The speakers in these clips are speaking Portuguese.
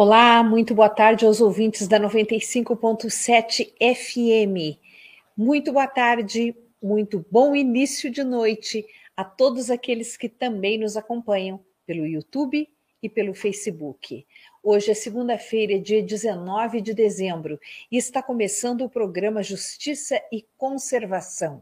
Olá, muito boa tarde aos ouvintes da 95.7 FM. Muito boa tarde, muito bom início de noite a todos aqueles que também nos acompanham pelo YouTube e pelo Facebook. Hoje é segunda-feira, dia 19 de dezembro, e está começando o programa Justiça e Conservação.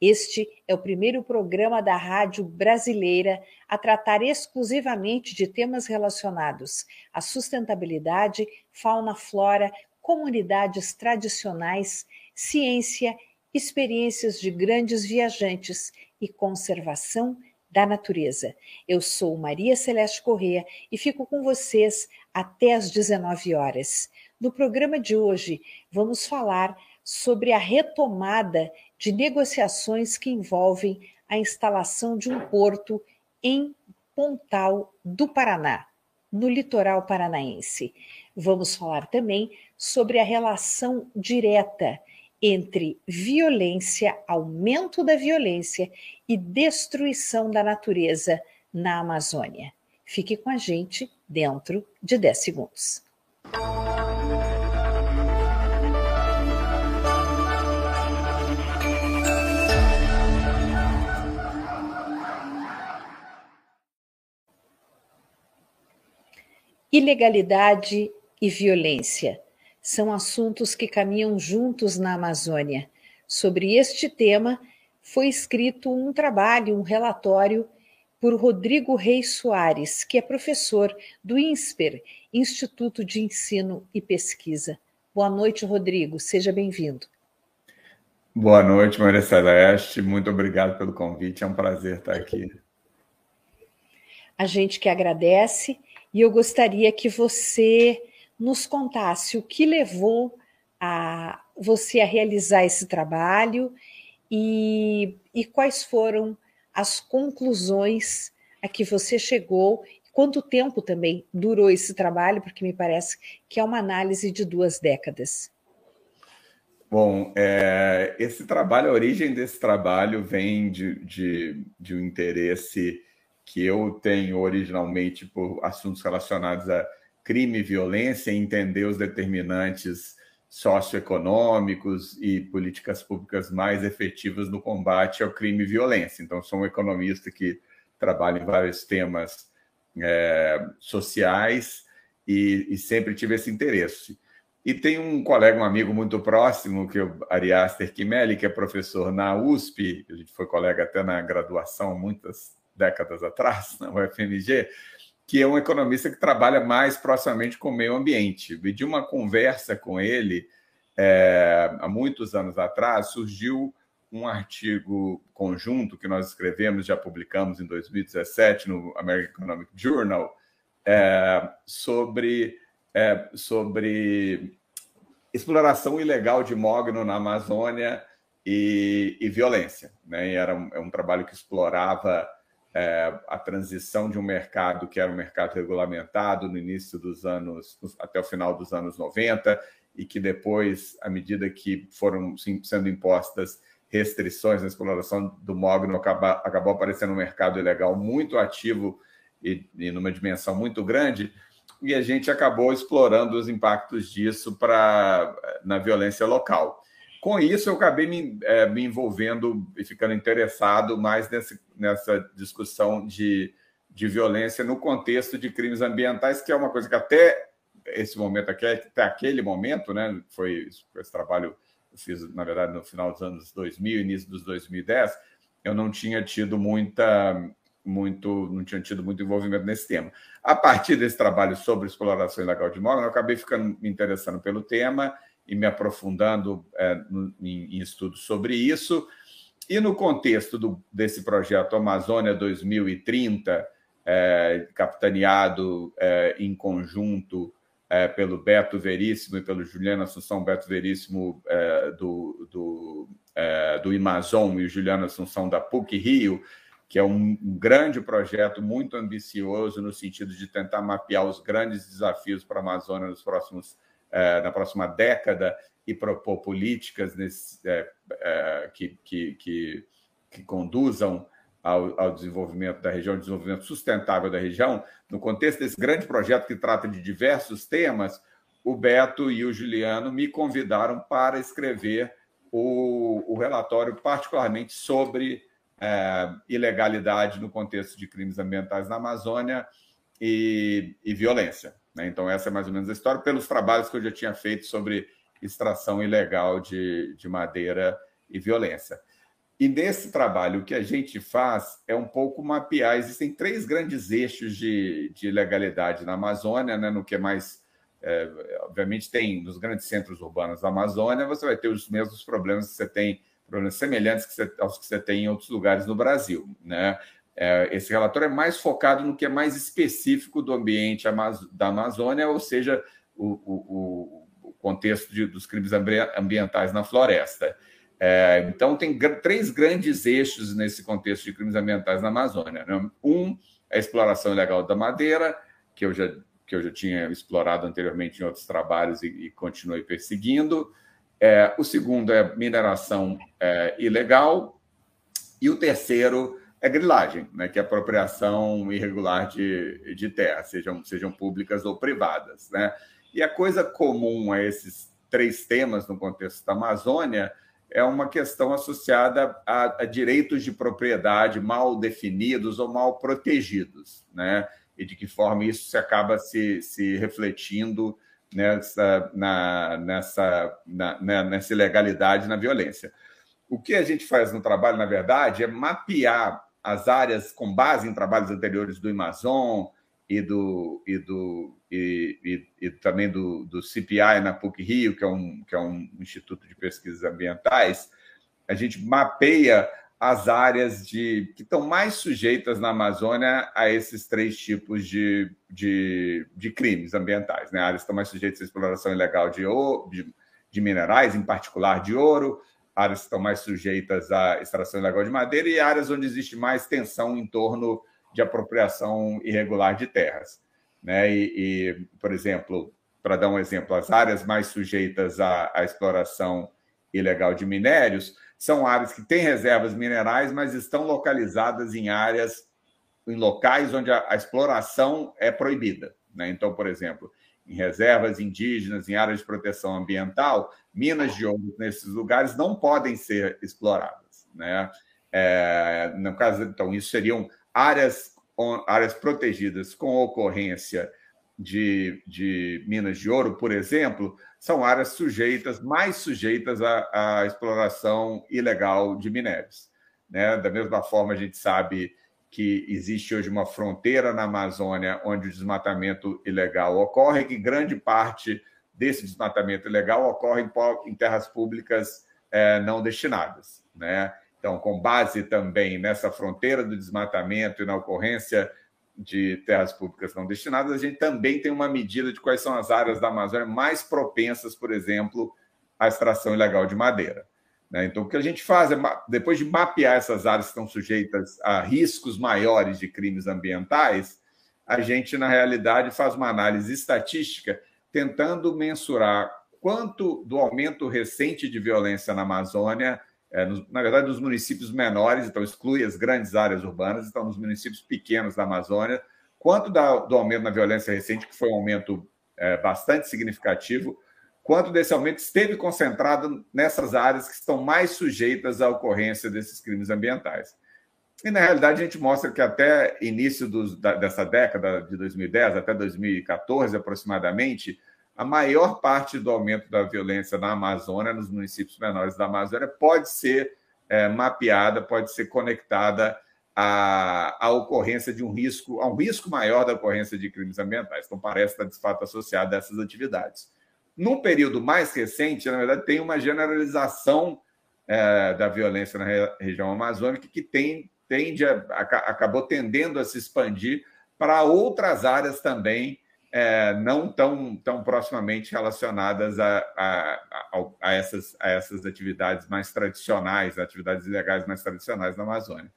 Este é o primeiro programa da rádio brasileira a tratar exclusivamente de temas relacionados à sustentabilidade, fauna, flora, comunidades tradicionais, ciência, experiências de grandes viajantes e conservação da natureza. Eu sou Maria Celeste Corrêa e fico com vocês até às 19 horas. No programa de hoje, vamos falar sobre a retomada de negociações que envolvem a instalação de um porto em Pontal do Paraná, no litoral paranaense. Vamos falar também sobre a relação direta entre violência, aumento da violência e destruição da natureza na Amazônia. Fique com a gente dentro de 10 segundos. Ilegalidade e violência são assuntos que caminham juntos na Amazônia. Sobre este tema, foi escrito um trabalho, um relatório, por Rodrigo Reis Soares, que é professor do INSPER, Instituto de Ensino e Pesquisa. Boa noite, Rodrigo, seja bem-vindo. Boa noite, Maria Celeste, muito obrigado pelo convite, é um prazer estar aqui. A gente que agradece e eu gostaria que você nos contasse o que levou a você a realizar esse trabalho e, e quais foram as conclusões a que você chegou, quanto tempo também durou esse trabalho, porque me parece que é uma análise de duas décadas. Bom, é, esse trabalho, a origem desse trabalho vem de, de, de um interesse que eu tenho originalmente por assuntos relacionados a crime e violência, entender os determinantes socioeconômicos e políticas públicas mais efetivas no combate ao crime e violência. Então, sou um economista que trabalha em vários temas é, sociais e, e, sempre tive esse interesse. E tem um colega, um amigo muito próximo, que é o Ariaster Kimeli, que é professor na USP, a gente foi colega até na graduação, muitas décadas atrás, na UFMG, que é um economista que trabalha mais proximamente com o meio ambiente. De uma conversa com ele, é, há muitos anos atrás, surgiu um artigo conjunto que nós escrevemos, já publicamos em 2017 no American Economic Journal, é, sobre, é, sobre exploração ilegal de mogno na Amazônia e, e violência. Né? E era um, é um trabalho que explorava é, a transição de um mercado que era um mercado regulamentado no início dos anos, até o final dos anos 90, e que depois, à medida que foram sendo impostas restrições na exploração do mogno, acabou aparecendo um mercado ilegal muito ativo e, e numa dimensão muito grande, e a gente acabou explorando os impactos disso para na violência local. Com isso, eu acabei me, é, me envolvendo e ficando interessado mais nesse, nessa discussão de, de violência no contexto de crimes ambientais, que é uma coisa que até esse momento aqui, até aquele momento, né, foi esse trabalho eu fiz, na verdade, no final dos anos 2000, início dos 2010, eu não tinha tido muita, muito, não tinha tido muito envolvimento nesse tema. A partir desse trabalho sobre exploração ilegal de mogno, eu acabei ficando me interessando pelo tema e me aprofundando é, em, em, estudos sobre isso. E no contexto do, desse projeto Amazônia 2030, é, capitaneado é, em conjunto é, pelo Beto Veríssimo e pelo Juliano Assunção Beto Veríssimo é, do, do, é, do Amazon e Juliano Assunção da PUC Rio, que é um grande projeto muito ambicioso no sentido de tentar mapear os grandes desafios para a Amazônia nos próximos é, na próxima década e propor políticas nesse, é, é, que, que, que, que, conduzam ao, ao, desenvolvimento da região, desenvolvimento sustentável da região, no contexto desse grande projeto que trata de diversos temas, o Beto e o Juliano me convidaram para escrever o, o relatório, particularmente sobre é, ilegalidade no contexto de crimes ambientais na Amazônia e, e violência. Né? Então, essa é mais ou menos a história, pelos trabalhos que eu já tinha feito sobre extração ilegal de, de madeira e violência. E nesse trabalho, o que a gente faz é um pouco mapear. Existem três grandes eixos de, de legalidade na Amazônia, né? no que é mais. É, obviamente, tem nos grandes centros urbanos da Amazônia, você vai ter os mesmos problemas que você tem, problemas semelhantes que você, aos que você tem em outros lugares no Brasil. Né? É, esse relatório é mais focado no que é mais específico do ambiente da Amazônia, ou seja, o, o contexto de, dos crimes ambientais na floresta. É, então, tem três grandes eixos nesse contexto de crimes ambientais na Amazônia. Né? Um a exploração ilegal da madeira, que eu já, que eu já tinha explorado anteriormente em outros trabalhos e, e continuei perseguindo. É, o segundo é mineração é, ilegal. E o terceiro é grilagem, né, que é apropriação irregular de, de terra, sejam, sejam públicas ou privadas. Né? E a coisa comum a esses três temas no contexto da Amazônia é uma questão associada a, a, direitos de propriedade mal definidos ou mal protegidos, né? E de que forma isso se acaba se, se refletindo nessa, na, nessa, na, né, nessa ilegalidade, na violência. O que a gente faz no trabalho, na verdade, é mapear as áreas com base em trabalhos anteriores do Amazon e do, e do e, e, e, também do, do CPI na PUC Rio, que é, um, que é um instituto de pesquisas ambientais, a gente mapeia as áreas de, que estão mais sujeitas na Amazônia a esses três tipos de, de, de crimes ambientais. Né? Áreas estão mais sujeitas à exploração ilegal de, de, de minerais, em particular de ouro, áreas que estão mais sujeitas à extração ilegal de madeira e áreas onde existe mais tensão em torno de apropriação irregular de terras. Né? E, e por exemplo, para dar um exemplo, as áreas mais sujeitas à, à, exploração ilegal de minérios são áreas que têm reservas minerais, mas estão localizadas em áreas, em locais onde a, a exploração é proibida. Né? Então, por exemplo, em reservas indígenas, em áreas de proteção ambiental, minas de ouro nesses lugares não podem ser exploradas. Né? É, no caso, então, isso seriam áreas, áreas protegidas com ocorrência de, de minas de ouro, por exemplo, são áreas sujeitas, mais sujeitas à, à exploração ilegal de minérios. Né? Da mesma forma, a gente sabe que existe hoje uma fronteira na Amazônia onde o desmatamento ilegal ocorre, que grande parte desse desmatamento ilegal ocorre em, terras públicas é, não destinadas. Né? Então, com base também nessa fronteira do desmatamento e na ocorrência de terras públicas não destinadas, a gente também tem uma medida de quais são as áreas da Amazônia mais propensas, por exemplo, à extração ilegal de madeira. Né? Então, o que a gente faz é, depois de mapear essas áreas que estão sujeitas a riscos maiores de crimes ambientais, a gente, na realidade, faz uma análise estatística tentando mensurar quanto do aumento recente de violência na Amazônia, é, na verdade, nos municípios menores, então exclui as grandes áreas urbanas, então nos municípios pequenos da Amazônia, quanto do aumento na violência recente, que foi um aumento é, bastante significativo, quanto desse aumento esteve concentrado nessas áreas que estão mais sujeitas à ocorrência desses crimes ambientais. E, na realidade, a gente mostra que até início dos, da, dessa década de 2010, até 2014 aproximadamente, a maior parte do aumento da violência na Amazônia, nos municípios menores da Amazônia, pode ser é, mapeada, pode ser conectada à, à, ocorrência de um risco, a um risco maior da ocorrência de crimes ambientais. Então, parece estar de fato associado a essas atividades. No período mais recente, na verdade, tem uma generalização é, da violência na região amazônica que tem, tende a, a, acabou tendendo a se expandir para outras áreas também, é, não tão, tão proximamente relacionadas a, a, a, essas, a essas atividades mais tradicionais, atividades ilegais mais tradicionais na Amazônia.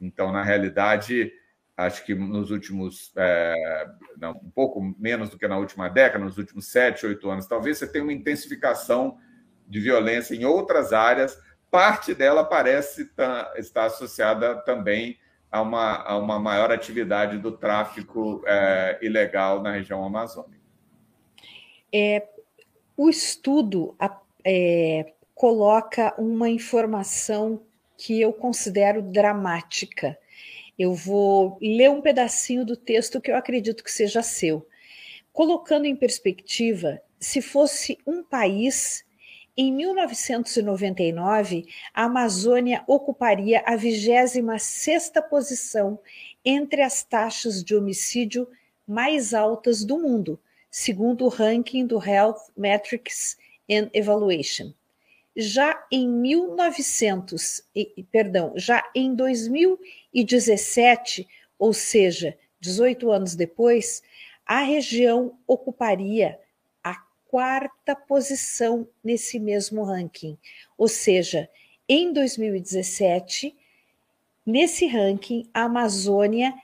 Então, na realidade, acho que nos últimos, é, não, um pouco menos do que na última década, nos últimos sete, oito anos, talvez você tenha uma intensificação de violência em outras áreas. Parte dela parece estar associada também a uma, a uma maior atividade do tráfico é, ilegal na região amazônica. É, o estudo é, coloca uma informação que eu considero dramática. Eu vou ler um pedacinho do texto que eu acredito que seja seu. Colocando em perspectiva, se fosse um país, em 1999, a Amazônia ocuparia a 26ª posição entre as taxas de homicídio mais altas do mundo, segundo o ranking do Health Metrics and Evaluation. Já em 1900, perdão, já em 2017, ou seja, 18 anos depois, a região ocuparia quarta posição nesse mesmo ranking. Ou seja, em 2017, nesse ranking, a Amazônia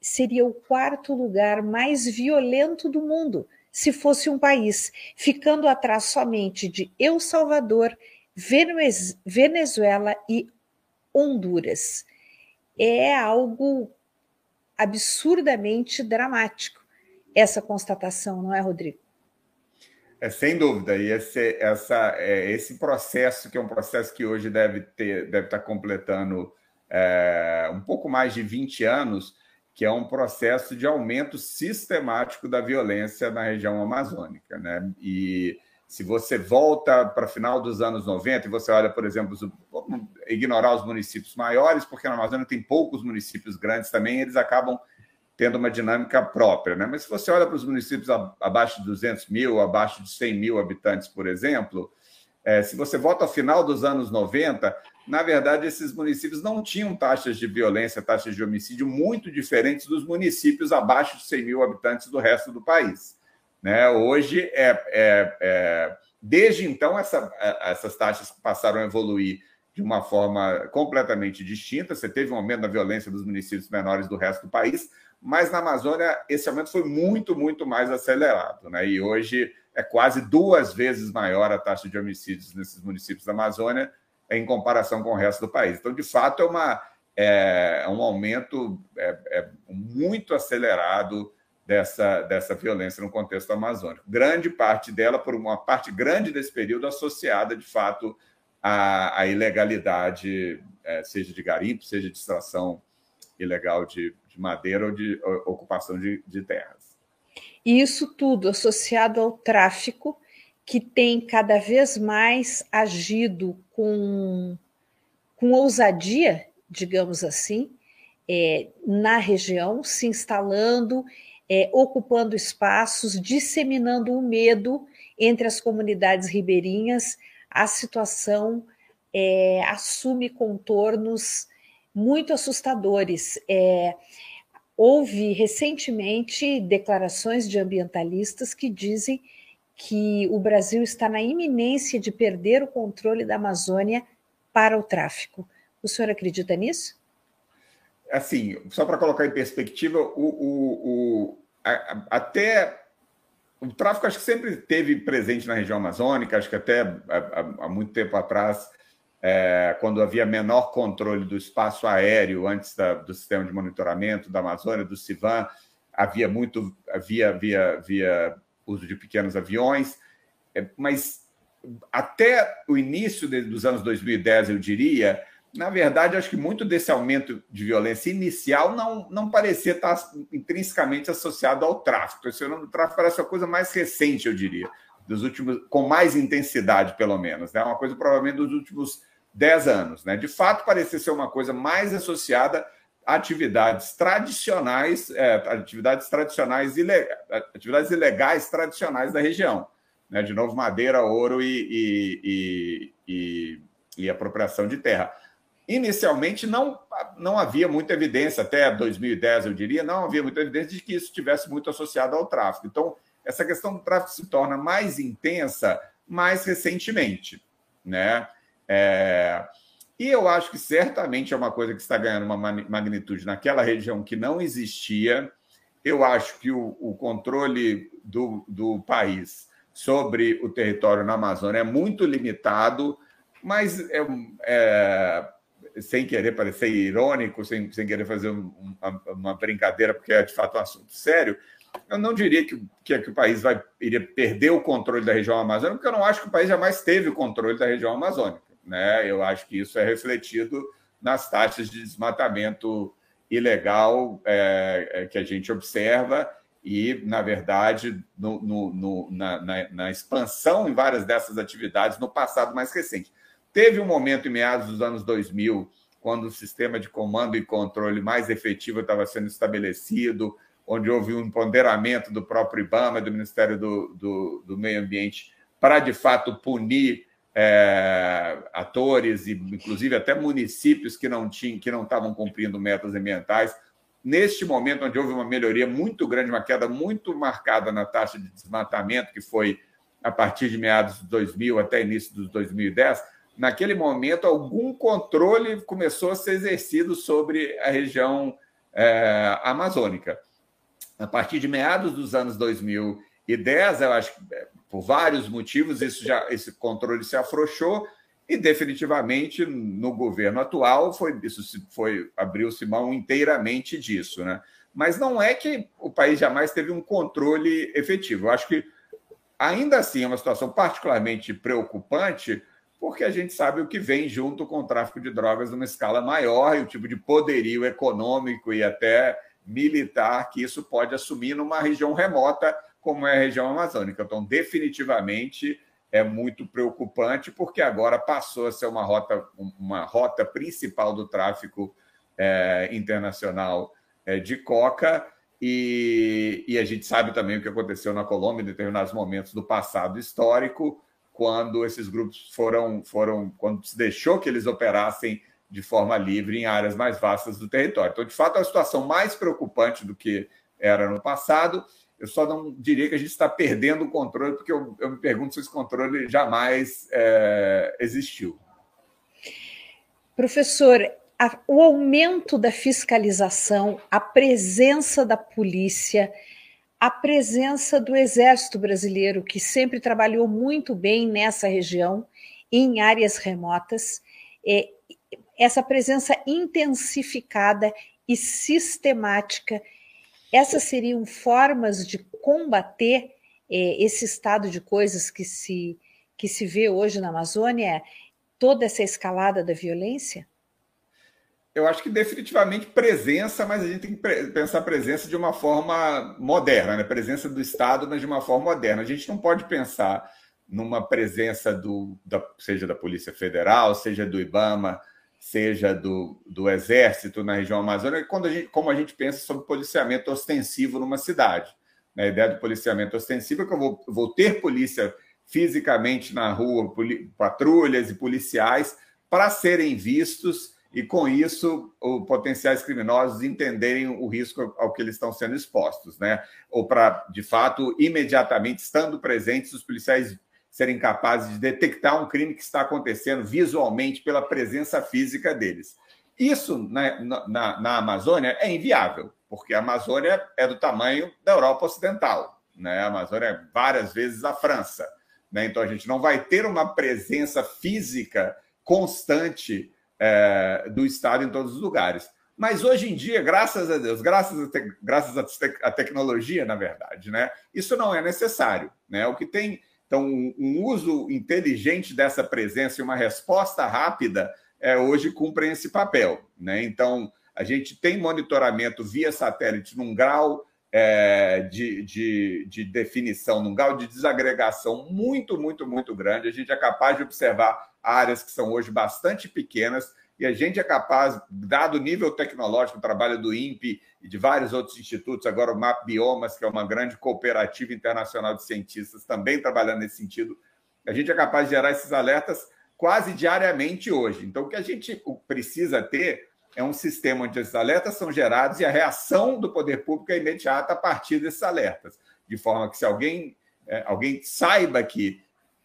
seria o quarto lugar mais violento do mundo, se fosse um país, ficando atrás somente de El Salvador, Venezuela e Honduras. É algo absurdamente dramático essa constatação, não é, Rodrigo? É, sem dúvida, e esse, essa, é, esse processo, que é um processo que hoje deve, ter, deve estar completando é, um pouco mais de 20 anos, que é um processo de aumento sistemático da violência na região amazônica. Né? E se você volta para final dos anos 90 e você olha, por exemplo, vamos ignorar os municípios maiores, porque na Amazônia tem poucos municípios grandes também, eles acabam tendo uma dinâmica própria. Né? Mas se você olha para os municípios abaixo de 200 mil, abaixo de 100 mil habitantes, por exemplo, é, se você volta ao final dos anos 90, na verdade, esses municípios não tinham taxas de violência, taxas de homicídio muito diferentes dos municípios abaixo de 100 mil habitantes do resto do país. Né? Hoje, é, é, é desde então, essa, é, essas taxas passaram a evoluir de uma forma completamente distinta. Você teve um aumento da violência dos municípios menores do resto do país, mas na Amazônia esse aumento foi muito, muito mais acelerado. Né? E hoje é quase duas vezes maior a taxa de homicídios nesses municípios da Amazônia em comparação com o resto do país. Então, de fato, é, uma, é, é um aumento é, é muito acelerado dessa, dessa violência no contexto amazônico. Grande parte dela, por uma parte grande desse período, associada, de fato, à, à ilegalidade, é, seja de garimpo, seja de extração ilegal de, de madeira ou de ocupação de, de terras. E isso tudo associado ao tráfico, que tem cada vez mais agido com, com ousadia, digamos assim, é, na região, se instalando, é, ocupando espaços, disseminando o medo entre as comunidades ribeirinhas. A situação é, assume contornos muito assustadores. É, houve recentemente declarações de ambientalistas que dizem que o Brasil está na iminência de perder o controle da Amazônia para o tráfico. O senhor acredita nisso? Assim, só para colocar em perspectiva, o, o, o a, até o tráfico acho que sempre teve presente na região amazônica, acho que até há, há muito tempo atrás é, quando havia menor controle do espaço aéreo antes da, do sistema de monitoramento da Amazônia, do CIVAN, havia muito havia, havia, havia uso de pequenos aviões, é, mas até o início dos anos 2010, eu diria, na verdade, acho que muito desse aumento de violência inicial não, não parecia estar intrinsecamente associado ao tráfico. Esse ano do tráfico parece uma coisa mais recente, eu diria, dos últimos, com mais intensidade, pelo menos, né? Uma coisa provavelmente dos últimos 10 anos. Né? De fato, parecia ser uma coisa mais associada a atividades tradicionais, é, atividades tradicionais, ilegais, atividades ilegais tradicionais da região. Né? De novo, madeira, ouro e, e, e, e, apropriação de terra. Inicialmente, não, não havia muita evidência, até 2010, eu diria, não havia muita evidência de que isso estivesse muito associado ao tráfico. Então, essa questão do tráfico se torna mais intensa mais recentemente. Né? É, e eu acho que certamente é uma coisa que está ganhando uma magnitude naquela região que não existia. Eu acho que o, o controle do, do país sobre o território na Amazônia é muito limitado, mas é, é, sem querer parecer irônico, sem, sem querer fazer um, uma, uma, brincadeira, porque é de fato um assunto sério, eu não diria que, que, que, o país vai, iria perder o controle da região amazônica, porque eu não acho que o país jamais teve o controle da região amazônica. Né? Eu acho que isso é refletido nas taxas de desmatamento ilegal é, é, que a gente observa e, na verdade, no, no, no, na, na, na, expansão em várias dessas atividades no passado mais recente. Teve um momento em meados dos anos 2000, quando o sistema de comando e controle mais efetivo estava sendo estabelecido, onde houve um ponderamento do próprio IBAMA, do Ministério do, do, do Meio Ambiente, para, de fato, punir é, atores e, inclusive, até municípios que não tinham, que não estavam cumprindo metas ambientais. Neste momento, onde houve uma melhoria muito grande, uma queda muito marcada na taxa de desmatamento, que foi a partir de meados de 2000 até início dos 2010, naquele momento, algum controle começou a ser exercido sobre a região é, amazônica. A partir de meados dos anos 2010, eu acho que por vários motivos, isso já, esse controle se afrouxou e definitivamente no governo atual foi isso foi abriu-se mão inteiramente disso, né? Mas não é que o país jamais teve um controle efetivo. Eu acho que ainda assim é uma situação particularmente preocupante, porque a gente sabe o que vem junto com o tráfico de drogas numa escala maior e o tipo de poderio econômico e até militar que isso pode assumir numa região remota como é a região amazônica. Então, definitivamente é muito preocupante, porque agora passou a ser uma rota, uma rota principal do tráfico é, internacional é, de coca. E, e, a gente sabe também o que aconteceu na Colômbia em determinados momentos do passado histórico, quando esses grupos foram, foram quando se deixou que eles operassem de forma livre em áreas mais vastas do território. Então, de fato, é uma situação mais preocupante do que era no passado. Eu só não diria que a gente está perdendo o controle, porque eu, eu me pergunto se esse controle jamais é, existiu. Professor, a, o aumento da fiscalização, a presença da polícia, a presença do Exército Brasileiro, que sempre trabalhou muito bem nessa região, em áreas remotas, é, essa presença intensificada e sistemática essas seriam formas de combater é, esse estado de coisas que se, que se vê hoje na Amazônia, toda essa escalada da violência? Eu acho que definitivamente presença, mas a gente tem que pensar presença de uma forma moderna, né? presença do Estado, mas de uma forma moderna. A gente não pode pensar numa presença do, da, seja da Polícia Federal, seja do IBAMA, seja do, do Exército na região amazônica, quando a gente, como a gente pensa sobre policiamento ostensivo numa cidade. Né? A ideia do policiamento ostensivo é que eu vou, vou ter polícia fisicamente na rua, patrulhas e policiais para serem vistos e, com isso, os potenciais criminosos entenderem o risco ao que eles estão sendo expostos, né? Ou para, de fato, imediatamente estando presentes, os policiais serem capazes de detectar um crime que está acontecendo visualmente pela presença física deles. Isso na, na, na, Amazônia é inviável, porque a Amazônia é do tamanho da Europa Ocidental. Né? A Amazônia é várias vezes a França. Né? Então a gente não vai ter uma presença física constante é, do Estado em todos os lugares. Mas hoje em dia, graças a Deus, graças à te, graças à tecnologia, na verdade, né? isso não é necessário. Né? O que tem então, um uso inteligente dessa presença e uma resposta rápida é, hoje cumprem esse papel. Né? Então, a gente tem monitoramento via satélite num grau é, de, de, de, definição, num grau de desagregação muito, muito, muito grande. A gente é capaz de observar áreas que são hoje bastante pequenas e a gente é capaz, dado o nível tecnológico, o trabalho do INPE e de vários outros institutos, agora o MAP Biomas, que é uma grande cooperativa internacional de cientistas, também trabalhando nesse sentido, a gente é capaz de gerar esses alertas quase diariamente hoje. Então, o que a gente precisa ter é um sistema onde esses alertas são gerados e a reação do poder público é imediata a partir desses alertas, de forma que se alguém, é, alguém saiba que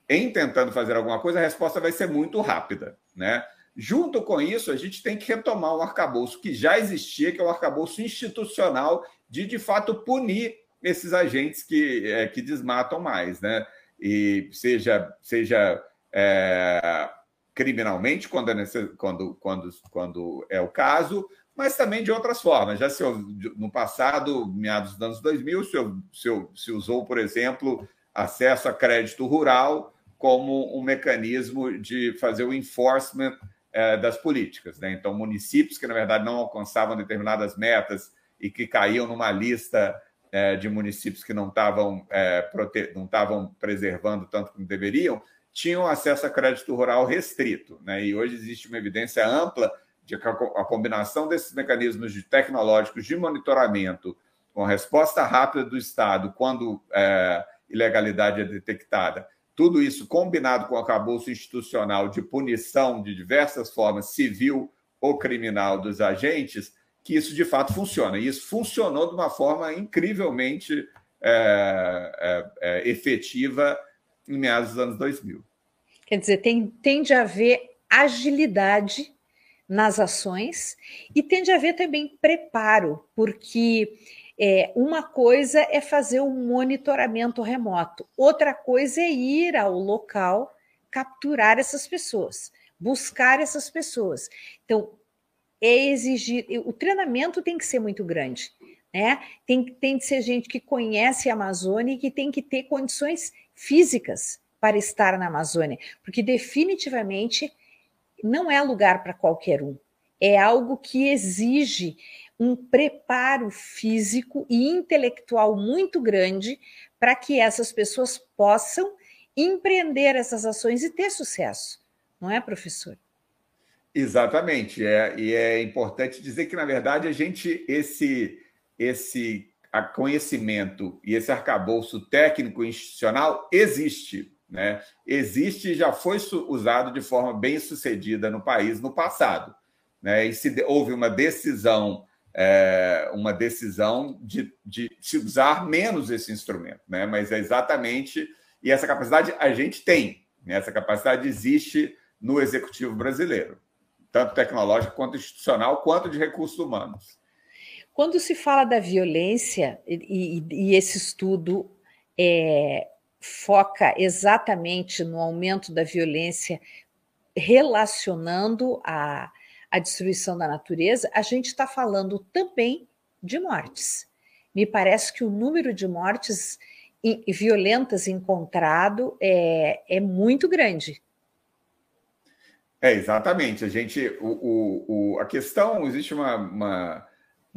em tentando fazer alguma coisa, a resposta vai ser muito rápida, né? Junto com isso, a gente tem que retomar um arcabouço que já existia, que é o um arcabouço institucional de, de fato, punir esses agentes que, é, que desmatam mais, né? E seja, seja é, criminalmente, quando é, quando, quando, quando é o caso, mas também de outras formas. Já se, no passado, meados dos anos 2000, se, se, se usou, por exemplo, acesso a crédito rural como um mecanismo de fazer o enforcement das políticas. Né? Então, municípios que, na verdade, não alcançavam determinadas metas e que caíam numa lista é, de municípios que não estavam, é, não estavam preservando tanto como deveriam, tinham acesso a crédito rural restrito. Né? E hoje existe uma evidência ampla de que a combinação desses mecanismos de tecnológicos de monitoramento com resposta rápida do Estado quando é, ilegalidade é detectada, tudo isso combinado com o acabouço institucional de punição de diversas formas, civil ou criminal dos agentes, que isso de fato funciona. E isso funcionou de uma forma incrivelmente é, é, é efetiva em meados dos anos 2000. Quer dizer, tem, tende a haver agilidade nas ações e tende a haver também preparo, porque é, uma coisa é fazer um monitoramento remoto, outra coisa é ir ao local capturar essas pessoas, buscar essas pessoas. Então, é exigir, o treinamento tem que ser muito grande, né? Tem, tem que ser gente que conhece a Amazônia e que tem que ter condições físicas para estar na Amazônia, porque definitivamente não é lugar para qualquer um. É algo que exige um preparo físico e intelectual muito grande para que essas pessoas possam empreender essas ações e ter sucesso, não é, professor? Exatamente. É, e é importante dizer que, na verdade, a gente, esse, esse conhecimento e esse arcabouço técnico institucional existe né, existe e já foi usado de forma bem sucedida no país no passado. Né, e se houve uma decisão, é, uma decisão de, de se usar menos esse instrumento, né, mas é exatamente, e essa capacidade a gente tem, né, essa capacidade existe no executivo brasileiro, tanto tecnológico quanto institucional, quanto de recursos humanos. Quando se fala da violência, e, e, e esse estudo é, foca exatamente no aumento da violência relacionando a, a destruição da natureza, a gente está falando também de mortes. Me parece que o número de mortes violentas encontrado é, é muito grande. É, exatamente. A gente, o, o, o a questão, existe uma, uma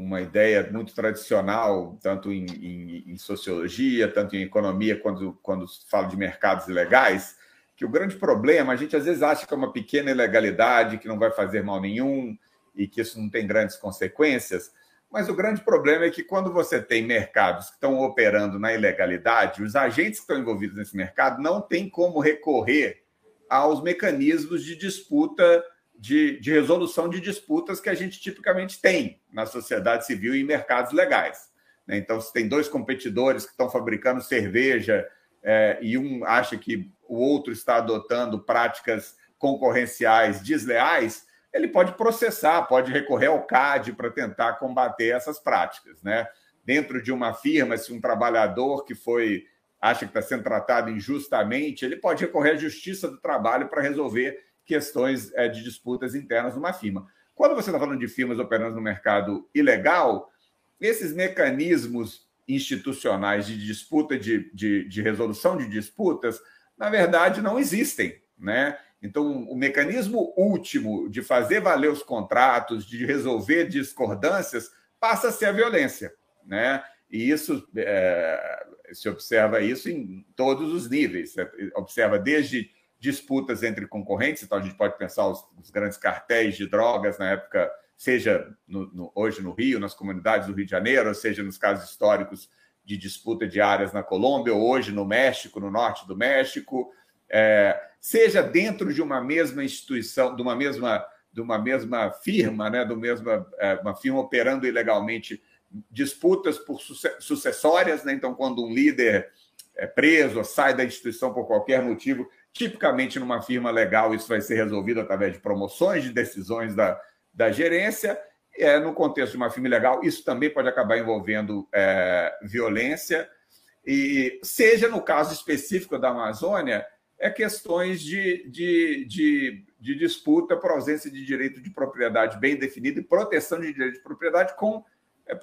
uma ideia muito tradicional, tanto em, em, em, sociologia, tanto em economia, quando, quando se fala de mercados ilegais, que o grande problema, a gente às vezes acha que é uma pequena ilegalidade, que não vai fazer mal nenhum e que isso não tem grandes consequências, mas o grande problema é que quando você tem mercados que estão operando na ilegalidade, os agentes que estão envolvidos nesse mercado não têm como recorrer aos mecanismos de disputa de, de resolução de disputas que a gente tipicamente tem na sociedade civil e em mercados legais. Né? Então, se tem dois competidores que estão fabricando cerveja é, e um acha que o outro está adotando práticas concorrenciais desleais, ele pode processar, pode recorrer ao CAD para tentar combater essas práticas. Né? Dentro de uma firma, se um trabalhador que foi acha que está sendo tratado injustamente, ele pode recorrer à justiça do trabalho para resolver questões é, de disputas internas numa firma. Quando você está falando de firmas operando no mercado ilegal, esses mecanismos institucionais de disputa, de, de, de resolução de disputas, na verdade, não existem. Né? Então, o mecanismo último de fazer valer os contratos, de resolver discordâncias, passa a ser a violência. Né? E isso é, se observa isso em todos os níveis. Você observa desde disputas entre concorrentes, então a gente pode pensar os, os grandes cartéis de drogas na época, seja no, no, hoje no Rio, nas comunidades do Rio de Janeiro, seja nos casos históricos de disputa de áreas na Colômbia, ou hoje no México, no norte do México, é, seja dentro de uma mesma instituição, de uma mesma, de uma mesma firma, né, do mesma, é, uma firma operando ilegalmente, disputas por sucessórias, né? então quando um líder é preso ou sai da instituição por qualquer motivo, Tipicamente, numa firma legal, isso vai ser resolvido através de promoções, de decisões da, da gerência. É, no contexto de uma firma legal, isso também pode acabar envolvendo é, violência. E seja no caso específico da Amazônia, é questões de, de, de, de disputa por ausência de direito de propriedade bem definido e proteção de direito de propriedade com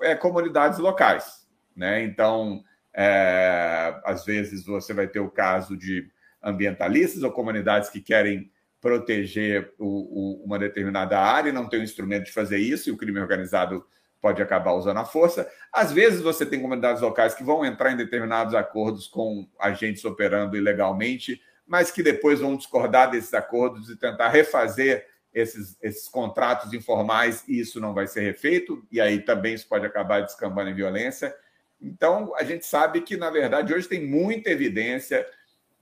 é, comunidades locais. Né? Então, é, às vezes você vai ter o caso de ambientalistas ou comunidades que querem proteger o, o, uma determinada área e não tem o instrumento de fazer isso, e o crime organizado pode acabar usando a força. Às vezes você tem comunidades locais que vão entrar em determinados acordos com agentes operando ilegalmente, mas que depois vão discordar desses acordos e tentar refazer esses, esses contratos informais e isso não vai ser refeito, e aí também isso pode acabar descambando em violência. Então, a gente sabe que, na verdade, hoje tem muita evidência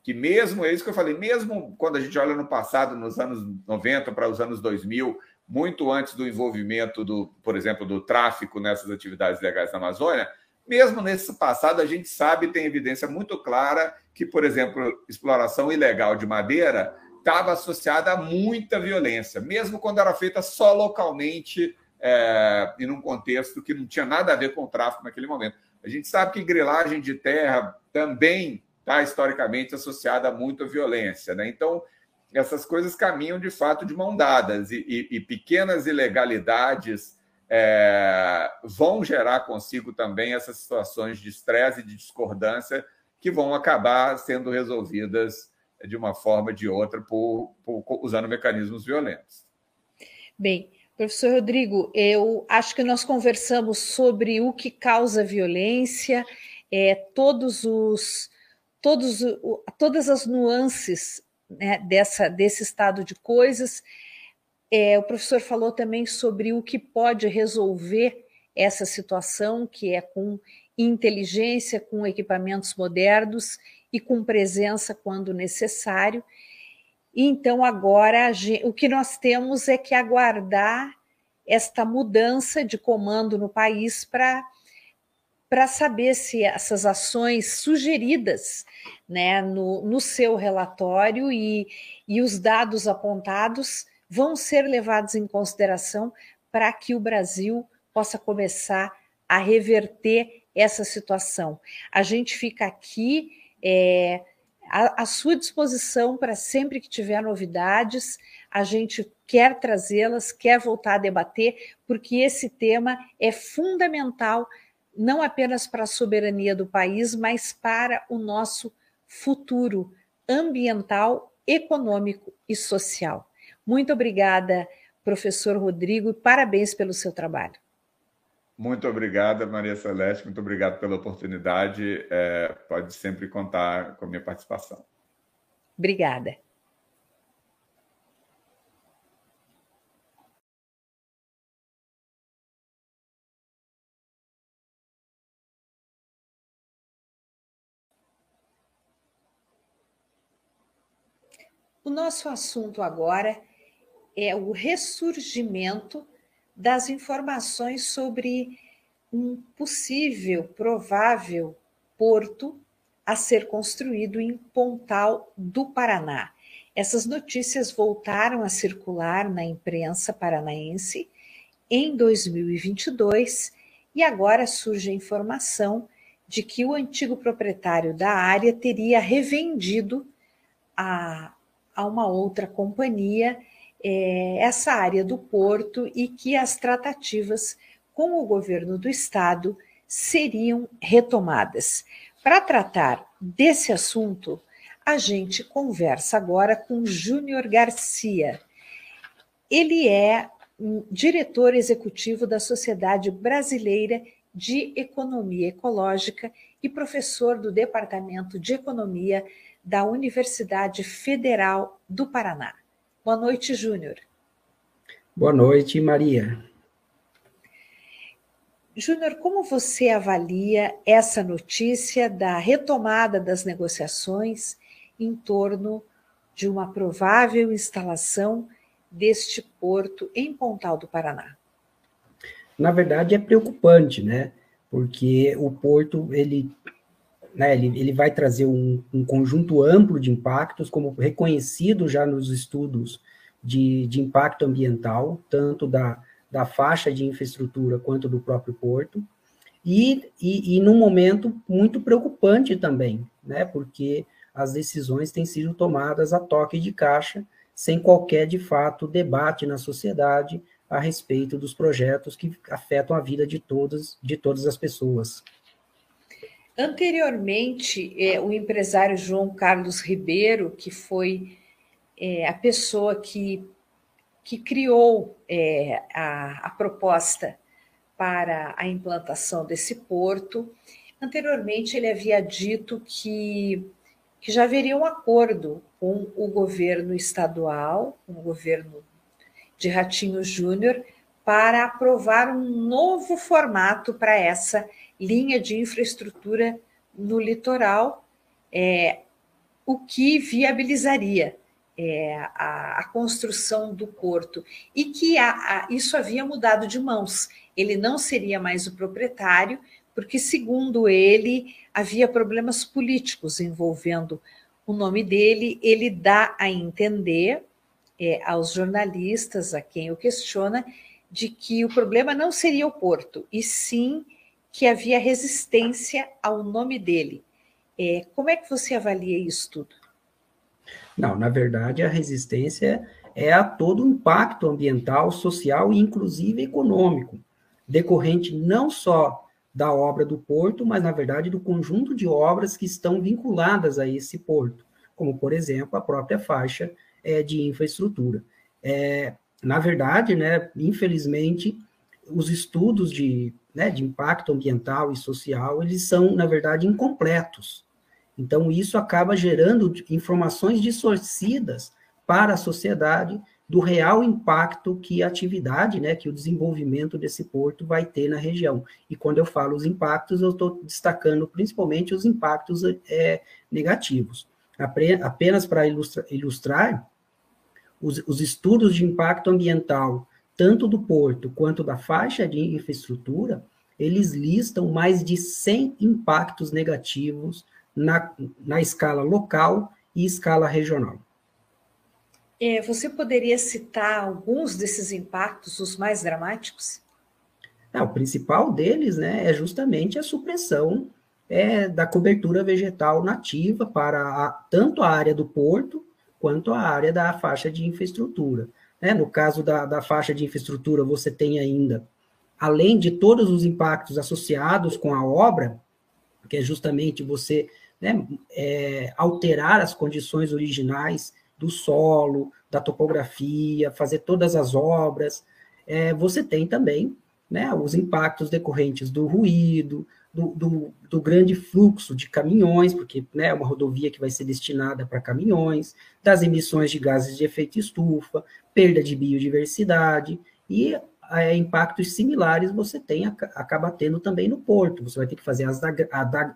que mesmo, é isso que eu falei, mesmo quando a gente olha no passado, nos anos 90 para os anos 2000, muito antes do envolvimento, do, por exemplo, do tráfico nessas atividades legais na Amazônia, mesmo nesse passado, a gente sabe, tem evidência muito clara que, por exemplo, exploração ilegal de madeira estava associada a muita violência, mesmo quando era feita só localmente é, e num contexto que não tinha nada a ver com o tráfico naquele momento. A gente sabe que grilagem de terra também está historicamente associada a muita violência. Né? Então, essas coisas caminham de fato de mão dadas e, e, e pequenas ilegalidades é, vão gerar consigo também essas situações de estresse e de discordância que vão acabar sendo resolvidas de uma forma ou de outra por, por, usando mecanismos violentos. Bem, professor Rodrigo, eu acho que nós conversamos sobre o que causa violência, é, todos os, todos, todas as nuances né, dessa, desse estado de coisas. É, o professor falou também sobre o que pode resolver essa situação, que é com inteligência, com equipamentos modernos e com presença quando necessário. Então, agora, o que nós temos é que aguardar esta mudança de comando no país para para saber se essas ações sugeridas né, no, no seu relatório e, e os dados apontados vão ser levados em consideração para que o Brasil possa começar a reverter essa situação. A gente fica aqui é, à, à sua disposição para sempre que tiver novidades, a gente quer trazê-las, quer voltar a debater, porque esse tema é fundamental não apenas para a soberania do país, mas para o nosso futuro ambiental, econômico e social. Muito obrigada, professor Rodrigo, e parabéns pelo seu trabalho. Muito obrigada, Maria Celeste, muito obrigado pela oportunidade. É, pode sempre contar com a minha participação. Obrigada. O nosso assunto agora é o ressurgimento das informações sobre um possível, provável porto a ser construído em Pontal do Paraná. Essas notícias voltaram a circular na imprensa paranaense em 2022 e agora surge a informação de que o antigo proprietário da área teria revendido a a uma outra companhia é, essa área do porto e que as tratativas com o governo do estado seriam retomadas. Para tratar desse assunto, a gente conversa agora com Júnior Garcia. Ele é diretor executivo da Sociedade Brasileira de Economia Ecológica e professor do Departamento de Economia da Universidade Federal do Paraná. Boa noite, Júnior. Boa noite, Maria. Júnior, como você avalia essa notícia da retomada das negociações em torno de uma provável instalação deste porto em Pontal do Paraná? Na verdade, é preocupante, né? Porque o porto ele né, ele, ele vai trazer um, um, conjunto amplo de impactos, como reconhecido já nos estudos de, de impacto ambiental, tanto da, da faixa de infraestrutura quanto do próprio porto, e, e, e num momento muito preocupante também, né, porque as decisões têm sido tomadas a toque de caixa, sem qualquer, de fato, debate na sociedade a respeito dos projetos que afetam a vida de todas, de todas as pessoas. Anteriormente, é, o empresário João Carlos Ribeiro, que foi é, a pessoa que, que criou é, a, a proposta para a implantação desse porto, anteriormente ele havia dito que, que já haveria um acordo com o governo estadual, com o governo de Ratinho Júnior, para aprovar um novo formato para essa linha de infraestrutura no litoral, é, o que viabilizaria é, a, a, construção do porto e que a, a, isso havia mudado de mãos. Ele não seria mais o proprietário, porque, segundo ele, havia problemas políticos envolvendo o nome dele. Ele dá a entender é, aos jornalistas, a quem o questiona, de que o problema não seria o porto, e sim que havia resistência ao nome dele. É, como é que você avalia isso tudo? Não, na verdade, a resistência é a todo o impacto ambiental, social e inclusive econômico, decorrente não só da obra do porto, mas na verdade do conjunto de obras que estão vinculadas a esse porto, como por exemplo a própria faixa é, de infraestrutura. É, na verdade, né, infelizmente, os estudos de, né, de impacto ambiental e social, eles são, na verdade, incompletos. Então, isso acaba gerando informações distorcidas para a sociedade do real impacto que a atividade, né, que o desenvolvimento desse porto vai ter na região. E quando eu falo os impactos, eu estou destacando principalmente os impactos é, negativos. Apenas para ilustrar, ilustrar os, os estudos de impacto ambiental, tanto do porto quanto da faixa de infraestrutura, eles listam mais de 100 impactos negativos na, na escala local e escala regional. É, você poderia citar alguns desses impactos, os mais dramáticos? Não, o principal deles né, é justamente a supressão é, da cobertura vegetal nativa para a, tanto a área do porto quanto a área da faixa de infraestrutura. Né? No caso da, da faixa de infraestrutura, você tem ainda, além de todos os impactos associados com a obra, que é justamente você né, é, alterar as condições originais do solo, da topografia, fazer todas as obras. É, você tem também né, os impactos decorrentes do ruído, do, do, do, grande fluxo de caminhões, porque né, é uma rodovia que vai ser destinada para caminhões, das emissões de gases de efeito estufa, perda de biodiversidade e é, impactos similares você tem acaba tendo também no porto. Você vai ter que fazer as, a,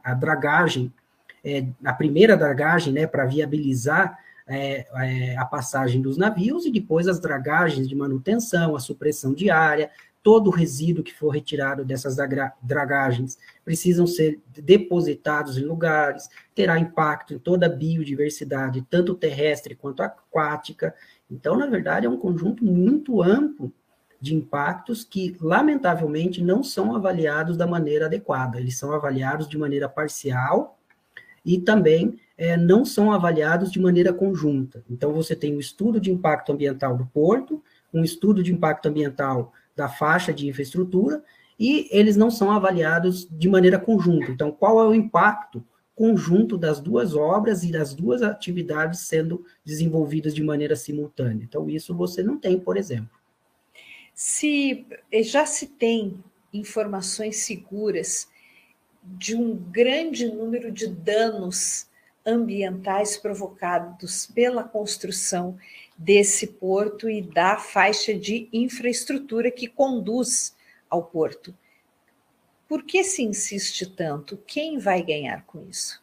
a, dragagem, é, a primeira dragagem, né, para viabilizar é, a passagem dos navios e depois as dragagens de manutenção, a supressão diária, todo o resíduo que for retirado dessas dragagens precisam ser depositados em lugares, terá impacto em toda a biodiversidade, tanto terrestre quanto aquática. Então, na verdade, é um conjunto muito amplo de impactos que, lamentavelmente, não são avaliados da maneira adequada. Eles são avaliados de maneira parcial e também é, não são avaliados de maneira conjunta. Então, você tem o estudo de impacto ambiental do porto, um estudo de impacto ambiental da faixa de infraestrutura e eles não são avaliados de maneira conjunta. Então, qual é o impacto conjunto das duas obras e das duas atividades sendo desenvolvidas de maneira simultânea? Então, isso você não tem, por exemplo. Se já se tem informações seguras de um grande número de danos ambientais provocados pela construção desse porto e da faixa de infraestrutura que conduz ao porto. Por que se insiste tanto? Quem vai ganhar com isso?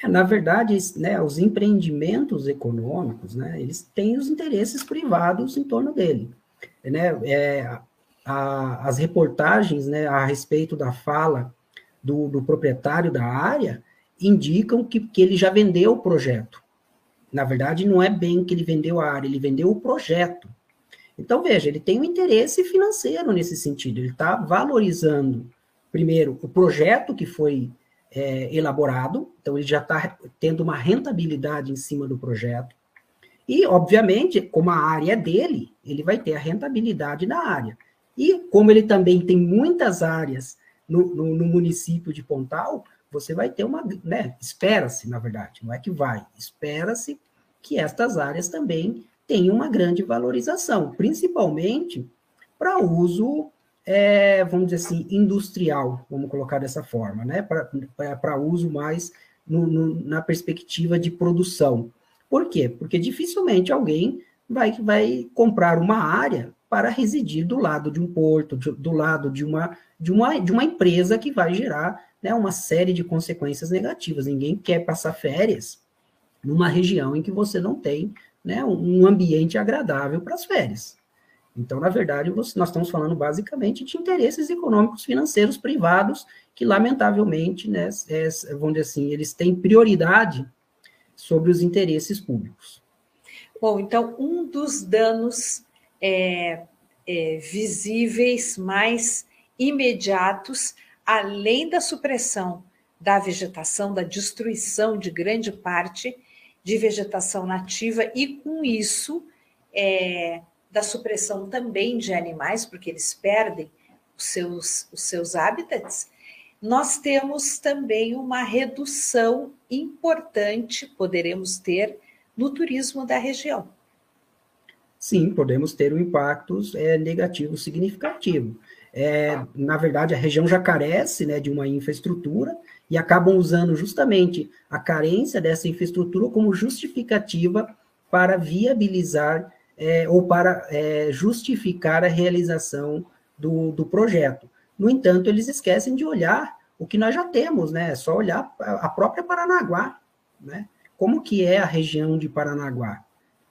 É, na verdade, né, os empreendimentos econômicos, né, eles têm os interesses privados em torno dele. Né? É, a, as reportagens né, a respeito da fala do, do proprietário da área indicam que, que ele já vendeu o projeto. Na verdade, não é bem que ele vendeu a área, ele vendeu o projeto. Então, veja, ele tem um interesse financeiro nesse sentido. Ele está valorizando, primeiro, o projeto que foi é, elaborado, então ele já está tendo uma rentabilidade em cima do projeto. E, obviamente, como a área é dele, ele vai ter a rentabilidade da área. E como ele também tem muitas áreas no, no, no município de Pontal, você vai ter uma, né, espera-se, na verdade, não é que vai, espera-se que estas áreas também tenham uma grande valorização, principalmente para uso, é, vamos dizer assim, industrial, vamos colocar dessa forma, né, para uso mais no, no, na perspectiva de produção. Por quê? Porque dificilmente alguém vai, vai comprar uma área para residir do lado de um porto, de, do lado de uma, de, uma, de uma empresa que vai gerar né, uma série de consequências negativas. Ninguém quer passar férias numa região em que você não tem né, um ambiente agradável para as férias. Então, na verdade, nós estamos falando basicamente de interesses econômicos financeiros privados que, lamentavelmente, né, é, dizer assim, eles têm prioridade sobre os interesses públicos. Bom, então, um dos danos é, é, visíveis mais imediatos, além da supressão da vegetação, da destruição de grande parte de vegetação nativa, e com isso, é, da supressão também de animais, porque eles perdem os seus, os seus hábitats, nós temos também uma redução importante, poderemos ter, no turismo da região. Sim, podemos ter um impacto é, negativo significativo. É, na verdade, a região já carece né, de uma infraestrutura e acabam usando justamente a carência dessa infraestrutura como justificativa para viabilizar é, ou para é, justificar a realização do, do projeto. No entanto, eles esquecem de olhar o que nós já temos, né? É só olhar a própria Paranaguá, né? Como que é a região de Paranaguá?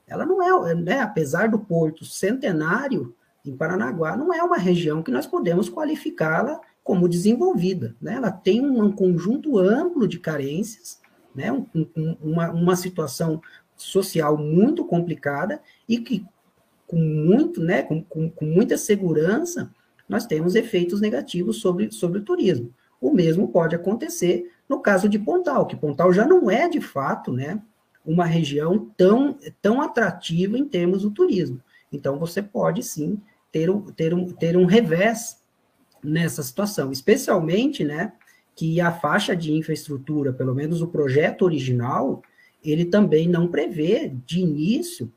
Ela não é, né, apesar do porto centenário em Paranaguá, não é uma região que nós podemos qualificá-la como desenvolvida, né? Ela tem um conjunto amplo de carências, né? Um, um, uma, uma situação social muito complicada e que com muito, né, com, com, com muita segurança nós temos efeitos negativos sobre, sobre o turismo. O mesmo pode acontecer no caso de Pontal, que Pontal já não é, de fato, né, uma região tão, tão atrativa em termos do turismo. Então, você pode, sim, ter um, ter um, ter um revés nessa situação, especialmente, né, que a faixa de infraestrutura, pelo menos o projeto original, ele também não prevê, de início,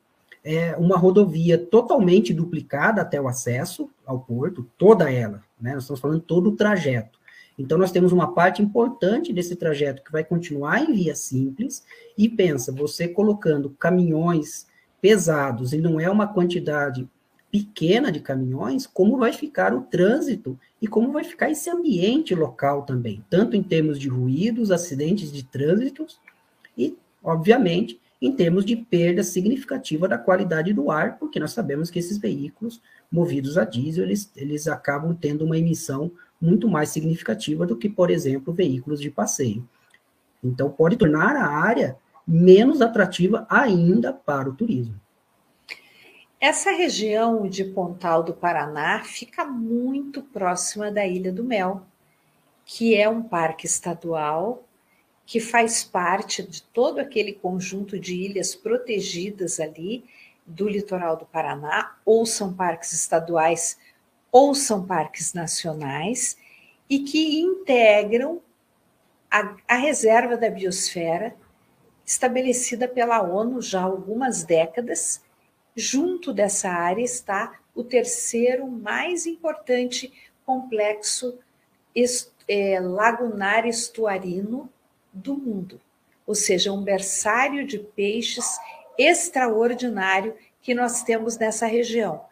é, uma rodovia totalmente duplicada até o acesso ao porto, toda ela, né? Nós estamos falando todo o trajeto. Então, nós temos uma parte importante desse trajeto que vai continuar em via simples, e pensa, você colocando caminhões pesados, e não é uma quantidade pequena de caminhões, como vai ficar o trânsito e como vai ficar esse ambiente local também, tanto em termos de ruídos, acidentes de trânsito e, obviamente, em termos de perda significativa da qualidade do ar, porque nós sabemos que esses veículos movidos a diesel, eles, eles acabam tendo uma emissão muito mais significativa do que, por exemplo, veículos de passeio. Então, pode tornar a área menos atrativa ainda para o turismo. Essa região de Pontal do Paraná fica muito próxima da Ilha do Mel, que é um parque estadual que faz parte de todo aquele conjunto de ilhas protegidas ali do litoral do Paraná, ou são parques estaduais ou são parques nacionais, e que integram a, a reserva da biosfera estabelecida pela ONU já há algumas décadas. Junto dessa área está o terceiro mais importante complexo est, é, lagunar estuarino do mundo, ou seja, um berçário de peixes extraordinário que nós temos nessa região,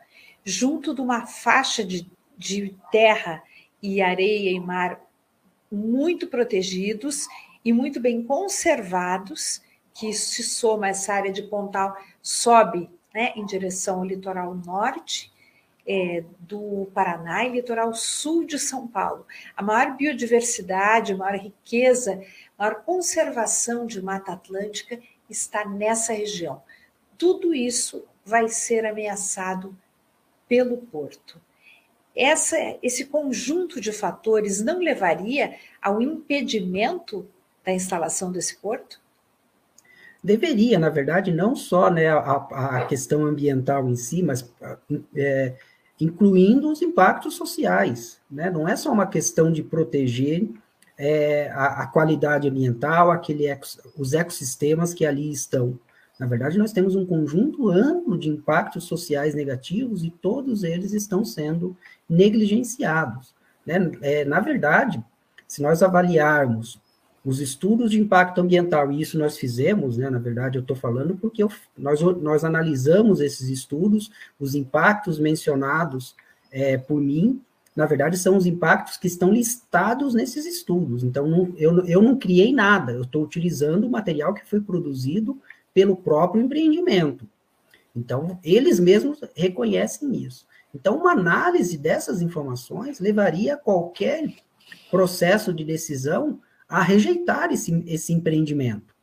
junto de uma faixa de, de terra e areia e mar muito protegidos e muito bem conservados, que se soma essa área de Pontal, sobe né, em direção ao litoral norte é, do Paraná e litoral sul de São Paulo. A maior biodiversidade, a maior riqueza a maior conservação de Mata Atlântica está nessa região. Tudo isso vai ser ameaçado pelo porto. Essa, esse conjunto de fatores não levaria ao impedimento da instalação desse porto? Deveria, na verdade, não só né, a, a questão ambiental em si, mas é, incluindo os impactos sociais. Né? Não é só uma questão de proteger é, a, a, qualidade ambiental, aquele os ecossistemas que ali estão. Na verdade, nós temos um conjunto amplo de impactos sociais negativos e todos eles estão sendo negligenciados. Né? É, na verdade, se nós avaliarmos os estudos de impacto ambiental, e isso nós fizemos, né, na verdade eu estou falando porque eu, nós, nós analisamos esses estudos, os impactos mencionados é, por mim, na verdade são os impactos que estão listados nesses estudos, então não, eu, eu não criei nada, eu estou utilizando o material que foi produzido pelo próprio empreendimento. Então, eles mesmos reconhecem isso. Então, uma análise dessas informações levaria qualquer processo de decisão a rejeitar esse, esse empreendimento.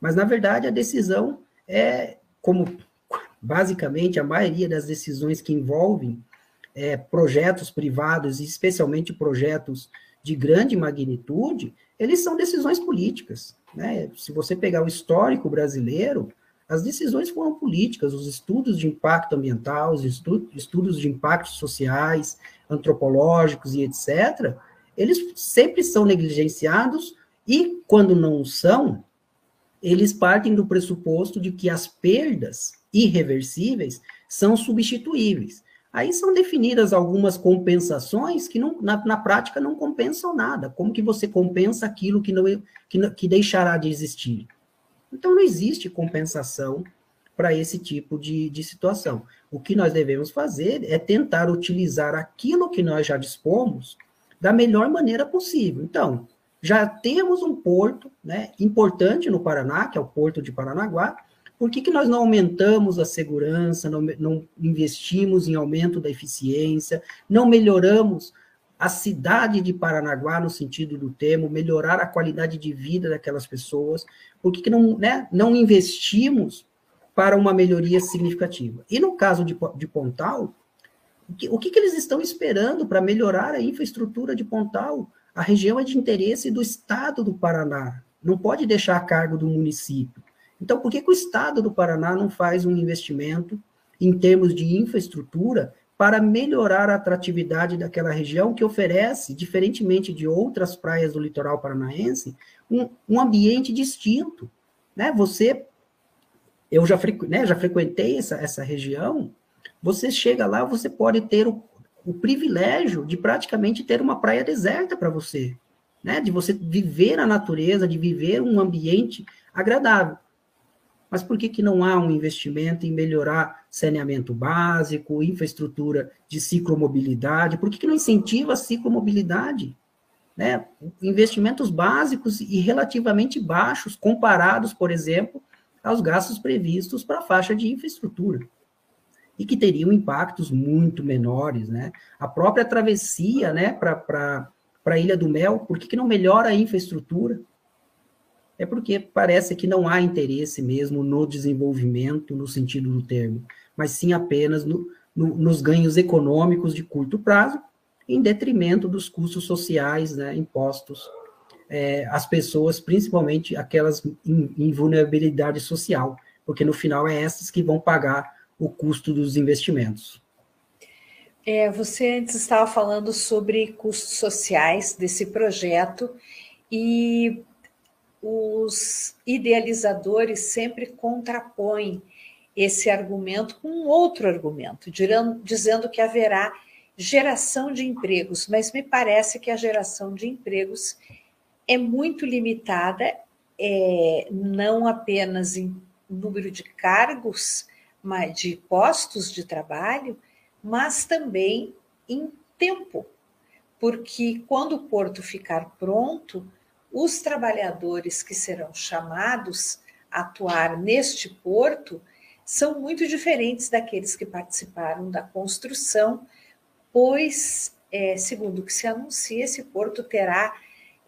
Mas, na verdade, a decisão é, como basicamente a maioria das decisões que envolvem é, projetos privados, e especialmente projetos de grande magnitude, eles são decisões políticas. Né? Se você pegar o histórico brasileiro, as decisões foram políticas, os estudos de impacto ambiental, os estudos de impactos sociais, antropológicos e etc., eles sempre são negligenciados e, quando não são, eles partem do pressuposto de que as perdas irreversíveis são substituíveis. Aí são definidas algumas compensações que não, na, na, prática não compensam nada. Como que você compensa aquilo que, não, que, que deixará de existir? Então não existe compensação para esse tipo de, de situação. O que nós devemos fazer é tentar utilizar aquilo que nós já dispomos da melhor maneira possível. Então, já temos um porto né, importante no Paraná, que é o Porto de Paranaguá. Por que, que nós não aumentamos a segurança, não, não investimos em aumento da eficiência, não melhoramos a cidade de Paranaguá, no sentido do termo, melhorar a qualidade de vida daquelas pessoas? Por que, que não, né, não investimos para uma melhoria significativa? E no caso de, de Pontal, o que, que eles estão esperando para melhorar a infraestrutura de Pontal? A região é de interesse do Estado do Paraná, não pode deixar a cargo do município. Então, por que, que o Estado do Paraná não faz um investimento em termos de infraestrutura para melhorar a atratividade daquela região que oferece, diferentemente de outras praias do litoral paranaense, um, um ambiente distinto? Né? Você, eu já, né, já frequentei essa, essa região, você chega lá, você pode ter o, o privilégio de praticamente ter uma praia deserta para você, né? De você viver a natureza, de viver um ambiente agradável. Mas por que, que não há um investimento em melhorar saneamento básico, infraestrutura de ciclomobilidade? Por que, que não incentiva a ciclomobilidade? Né? Investimentos básicos e relativamente baixos, comparados, por exemplo, aos gastos previstos para a faixa de infraestrutura e que teriam impactos muito menores, né? A própria travessia, né, para a Ilha do Mel, por que, que não melhora a infraestrutura? É porque parece que não há interesse mesmo no desenvolvimento, no sentido do termo, mas sim apenas no, no, nos ganhos econômicos de curto prazo, em detrimento dos custos sociais né, impostos é, às pessoas, principalmente aquelas em, em vulnerabilidade social, porque no final é essas que vão pagar o custo dos investimentos. É, você antes estava falando sobre custos sociais desse projeto e os idealizadores sempre contrapõem esse argumento com outro argumento, dizendo que haverá geração de empregos, mas me parece que a geração de empregos é muito limitada, é, não apenas em número de cargos de postos de trabalho, mas também em tempo, porque quando o porto ficar pronto, os trabalhadores que serão chamados a atuar neste porto são muito diferentes daqueles que participaram da construção, pois, é, segundo o que se anuncia, esse porto terá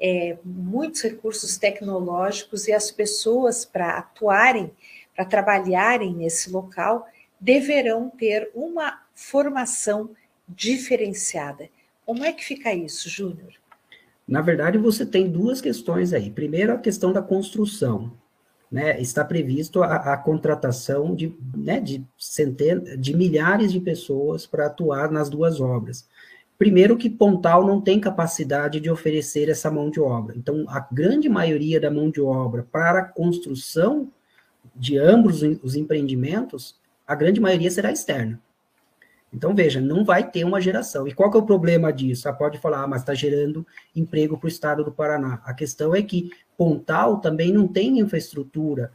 é, muitos recursos tecnológicos e as pessoas para atuarem para trabalharem nesse local deverão ter uma formação diferenciada. Como é que fica isso, Júnior? Na verdade, você tem duas questões aí. Primeiro, a questão da construção. né, está previsto a, a contratação de, né, de centenas, de milhares de pessoas para atuar nas duas obras. Primeiro que Pontal não tem capacidade de oferecer essa mão de obra. Então, a grande maioria da mão de obra para a construção de ambos os empreendimentos, a grande maioria será externa. Então, veja, não vai ter uma geração. E qual que é o problema disso? Ah, pode falar, ah, mas está gerando emprego para o estado do Paraná. A questão é que Pontal também não tem infraestrutura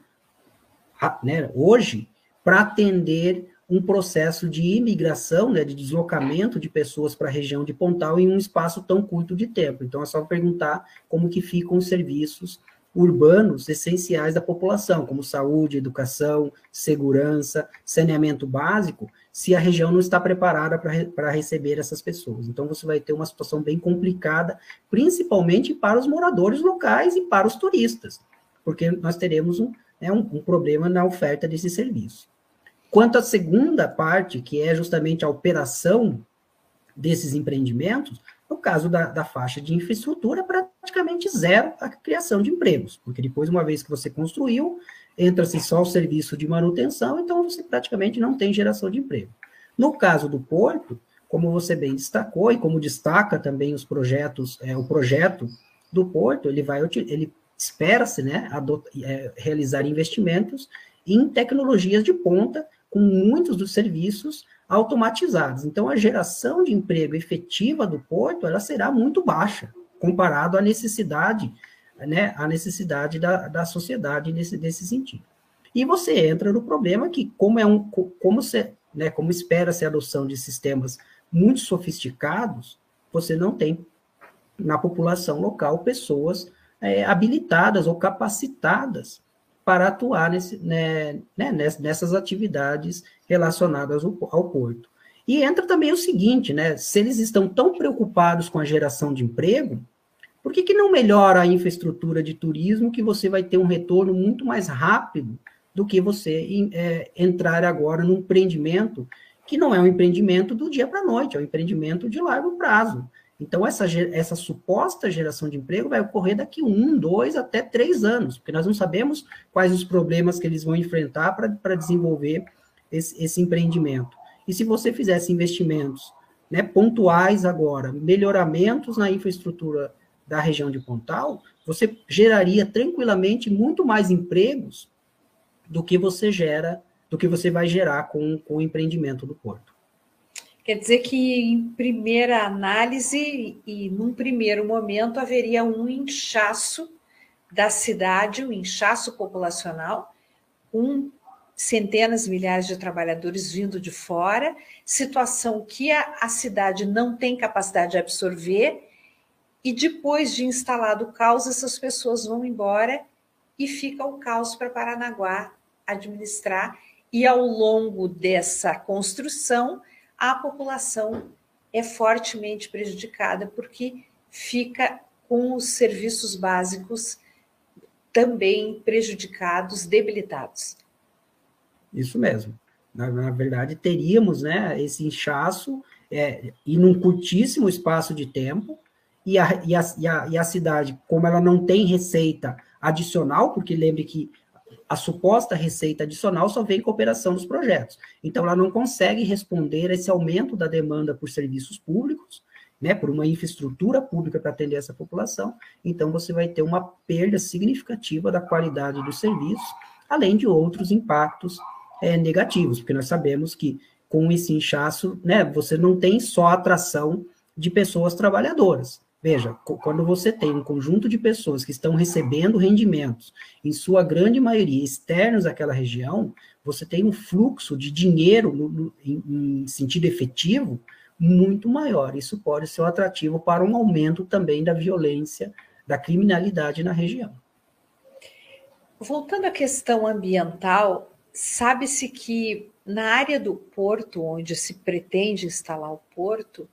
né, hoje para atender um processo de imigração, né, de deslocamento de pessoas para a região de Pontal em um espaço tão curto de tempo. Então, é só perguntar como que ficam os serviços urbanos essenciais da população, como saúde, educação, segurança, saneamento básico, se a região não está preparada para receber essas pessoas. Então, você vai ter uma situação bem complicada, principalmente para os moradores locais e para os turistas, porque nós teremos um, né, um, um problema na oferta desse serviço. Quanto à segunda parte, que é justamente a operação desses empreendimentos, no caso da, da faixa de infraestrutura, praticamente zero a criação de empregos, porque depois, uma vez que você construiu, entra-se só o serviço de manutenção, então você praticamente não tem geração de emprego. No caso do porto, como você bem destacou, e como destaca também os projetos, é, o projeto do porto, ele vai, ele espera-se, né, é, realizar investimentos em tecnologias de ponta, com muitos dos serviços automatizados. Então, a geração de emprego efetiva do porto, ela será muito baixa, comparado à necessidade, né, à necessidade da, da sociedade nesse, nesse sentido. E você entra no problema que, como é um, como se, né, como espera-se a adoção de sistemas muito sofisticados, você não tem na população local pessoas é, habilitadas ou capacitadas para atuar nesse, né, né, nessas atividades relacionadas ao, ao, porto. E entra também o seguinte, né, se eles estão tão preocupados com a geração de emprego, por que, que não melhora a infraestrutura de turismo que você vai ter um retorno muito mais rápido do que você é, entrar agora num empreendimento que não é um empreendimento do dia para a noite, é um empreendimento de largo prazo. Então, essa, essa suposta geração de emprego vai ocorrer daqui um, dois, até três anos, porque nós não sabemos quais os problemas que eles vão enfrentar para desenvolver esse, esse, empreendimento. E se você fizesse investimentos né, pontuais agora, melhoramentos na infraestrutura da região de Pontal, você geraria tranquilamente muito mais empregos do que você gera, do que você vai gerar com, com o empreendimento do porto. Quer dizer que, em primeira análise e num primeiro momento, haveria um inchaço da cidade, um inchaço populacional, com centenas, milhares de trabalhadores vindo de fora, situação que a, a cidade não tem capacidade de absorver, e depois de instalado o caos, essas pessoas vão embora e fica o caos para Paranaguá administrar, e ao longo dessa construção, a população é fortemente prejudicada porque fica com os serviços básicos também prejudicados, debilitados. Isso mesmo. Na, na verdade, teríamos né, esse inchaço é, e num curtíssimo espaço de tempo, e a, e, a, e, a, e a cidade, como ela não tem receita adicional, porque lembre que a suposta receita adicional só vem com a operação dos projetos. Então, ela não consegue responder a esse aumento da demanda por serviços públicos, né, por uma infraestrutura pública para atender essa população. Então, você vai ter uma perda significativa da qualidade dos serviços, além de outros impactos é, negativos, porque nós sabemos que com esse inchaço, né, você não tem só atração de pessoas trabalhadoras, Veja, quando você tem um conjunto de pessoas que estão recebendo rendimentos, em sua grande maioria externos àquela região, você tem um fluxo de dinheiro no, no, em, em sentido efetivo muito maior. Isso pode ser um atrativo para um aumento também da violência, da criminalidade na região. Voltando à questão ambiental, sabe-se que na área do porto, onde se pretende instalar o porto,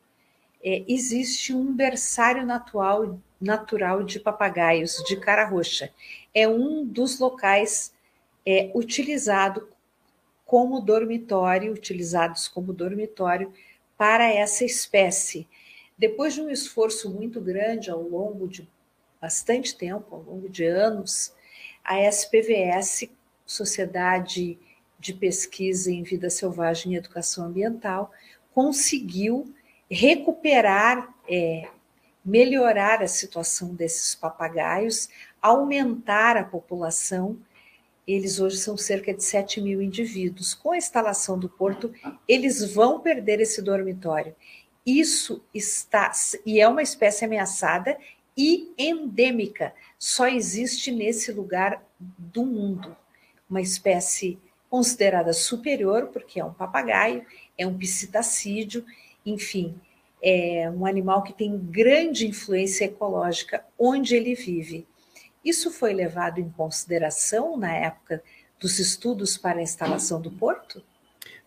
é, existe um berçário natural, natural de papagaios de cara roxa. É um dos locais é, utilizado como dormitório, utilizados como dormitório para essa espécie. Depois de um esforço muito grande ao longo de bastante tempo, ao longo de anos, a SPVS, Sociedade de Pesquisa em Vida Selvagem e Educação Ambiental, conseguiu recuperar, é, melhorar a situação desses papagaios, aumentar a população. Eles hoje são cerca de 7 mil indivíduos. Com a instalação do porto, eles vão perder esse dormitório. Isso está, e é uma espécie ameaçada e endêmica, só existe nesse lugar do mundo. Uma espécie considerada superior, porque é um papagaio, é um psitacídeo, enfim, é um animal que tem grande influência ecológica onde ele vive. Isso foi levado em consideração na época dos estudos para a instalação do porto?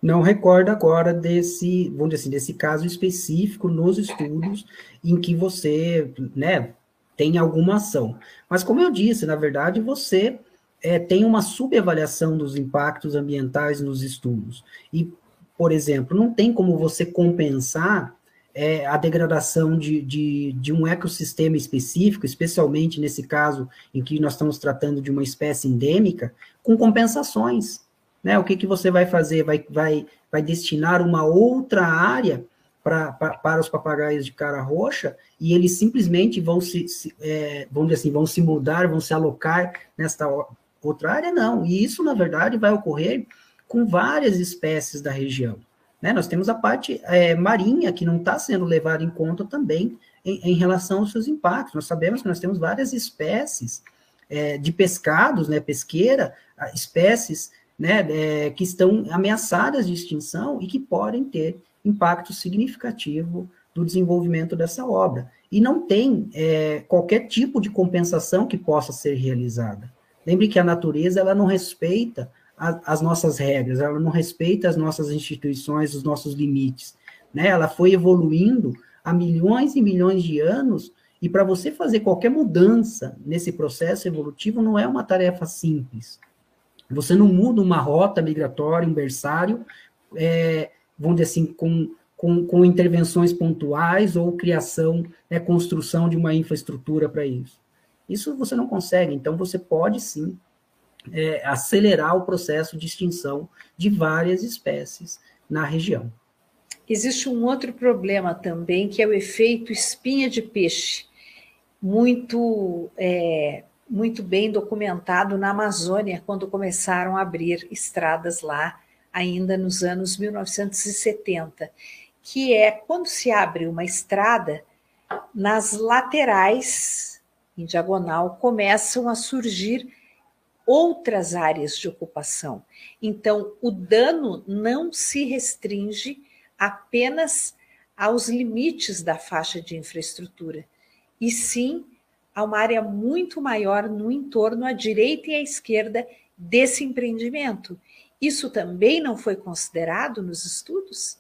Não recordo agora desse, vamos dizer assim, desse caso específico nos estudos em que você, né, tem alguma ação. Mas como eu disse, na verdade, você é, tem uma subavaliação dos impactos ambientais nos estudos. E, por exemplo, não tem como você compensar é, a degradação de, de, de, um ecossistema específico, especialmente nesse caso em que nós estamos tratando de uma espécie endêmica, com compensações. Né? O que, que você vai fazer? Vai, vai, vai destinar uma outra área pra, pra, para os papagaios de cara roxa e eles simplesmente vão se, se é, dizer assim, vão se mudar, vão se alocar nesta outra área? Não. E isso, na verdade, vai ocorrer com várias espécies da região. Né? Nós temos a parte é, marinha, que não está sendo levada em conta também em, em, relação aos seus impactos. Nós sabemos que nós temos várias espécies é, de pescados, né, pesqueira, espécies né, é, que estão ameaçadas de extinção e que podem ter impacto significativo do desenvolvimento dessa obra. E não tem é, qualquer tipo de compensação que possa ser realizada. Lembre que a natureza ela não respeita a, as nossas regras, ela não respeita as nossas instituições, os nossos limites. Né? Ela foi evoluindo há milhões e milhões de anos, e para você fazer qualquer mudança nesse processo evolutivo não é uma tarefa simples. Você não muda uma rota migratória, um berçário, é, vamos dizer assim, com, com, com intervenções pontuais ou criação, né, construção de uma infraestrutura para isso. Isso você não consegue, então você pode sim é, acelerar o processo de extinção de várias espécies na região. Existe um outro problema também, que é o efeito espinha de peixe, muito é, muito bem documentado na Amazônia, quando começaram a abrir estradas lá, ainda nos anos 1970, que é quando se abre uma estrada, nas laterais, em diagonal, começam a surgir outras áreas de ocupação. Então, o dano não se restringe apenas aos limites da faixa de infraestrutura, e sim a uma área muito maior no entorno, à direita e à esquerda desse empreendimento. Isso também não foi considerado nos estudos?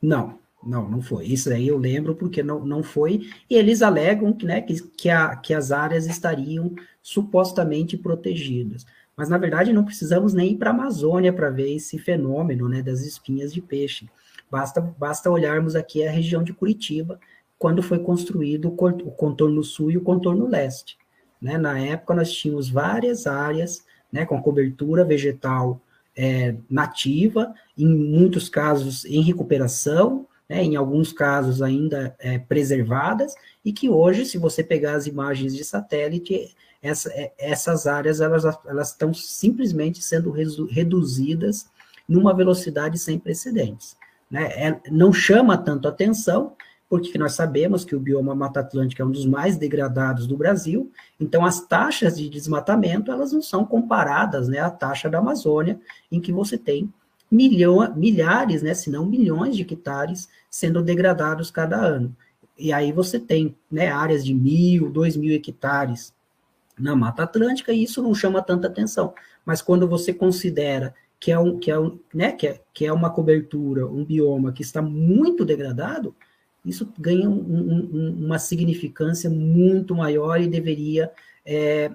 Não, não, não foi. Isso aí eu lembro porque não, não foi. E eles alegam né, que, que, a, que as áreas estariam supostamente protegidas. Mas, na verdade, não precisamos nem ir para a Amazônia para ver esse fenômeno né, das espinhas de peixe. Basta, basta olharmos aqui a região de Curitiba, quando foi construído o contorno sul e o contorno leste. Né? Na época, nós tínhamos várias áreas né, com cobertura vegetal é, nativa, em muitos casos em recuperação, né, em alguns casos ainda é, preservadas, e que hoje, se você pegar as imagens de satélite, essa, é, essas áreas elas, elas estão simplesmente sendo reduzidas numa velocidade sem precedentes. Né? É, não chama tanto atenção, porque nós sabemos que o bioma Mata Atlântica é um dos mais degradados do Brasil, então as taxas de desmatamento, elas não são comparadas, né, à taxa da Amazônia, em que você tem milhão, milhares, né, se não milhões de hectares sendo degradados cada ano. E aí você tem, né, áreas de mil, dois mil hectares na Mata Atlântica, e isso não chama tanta atenção. Mas quando você considera que é, um, que, é um, né, que, é, que é uma cobertura, um bioma que está muito degradado, isso ganha um, um, uma significância muito maior e deveria, é,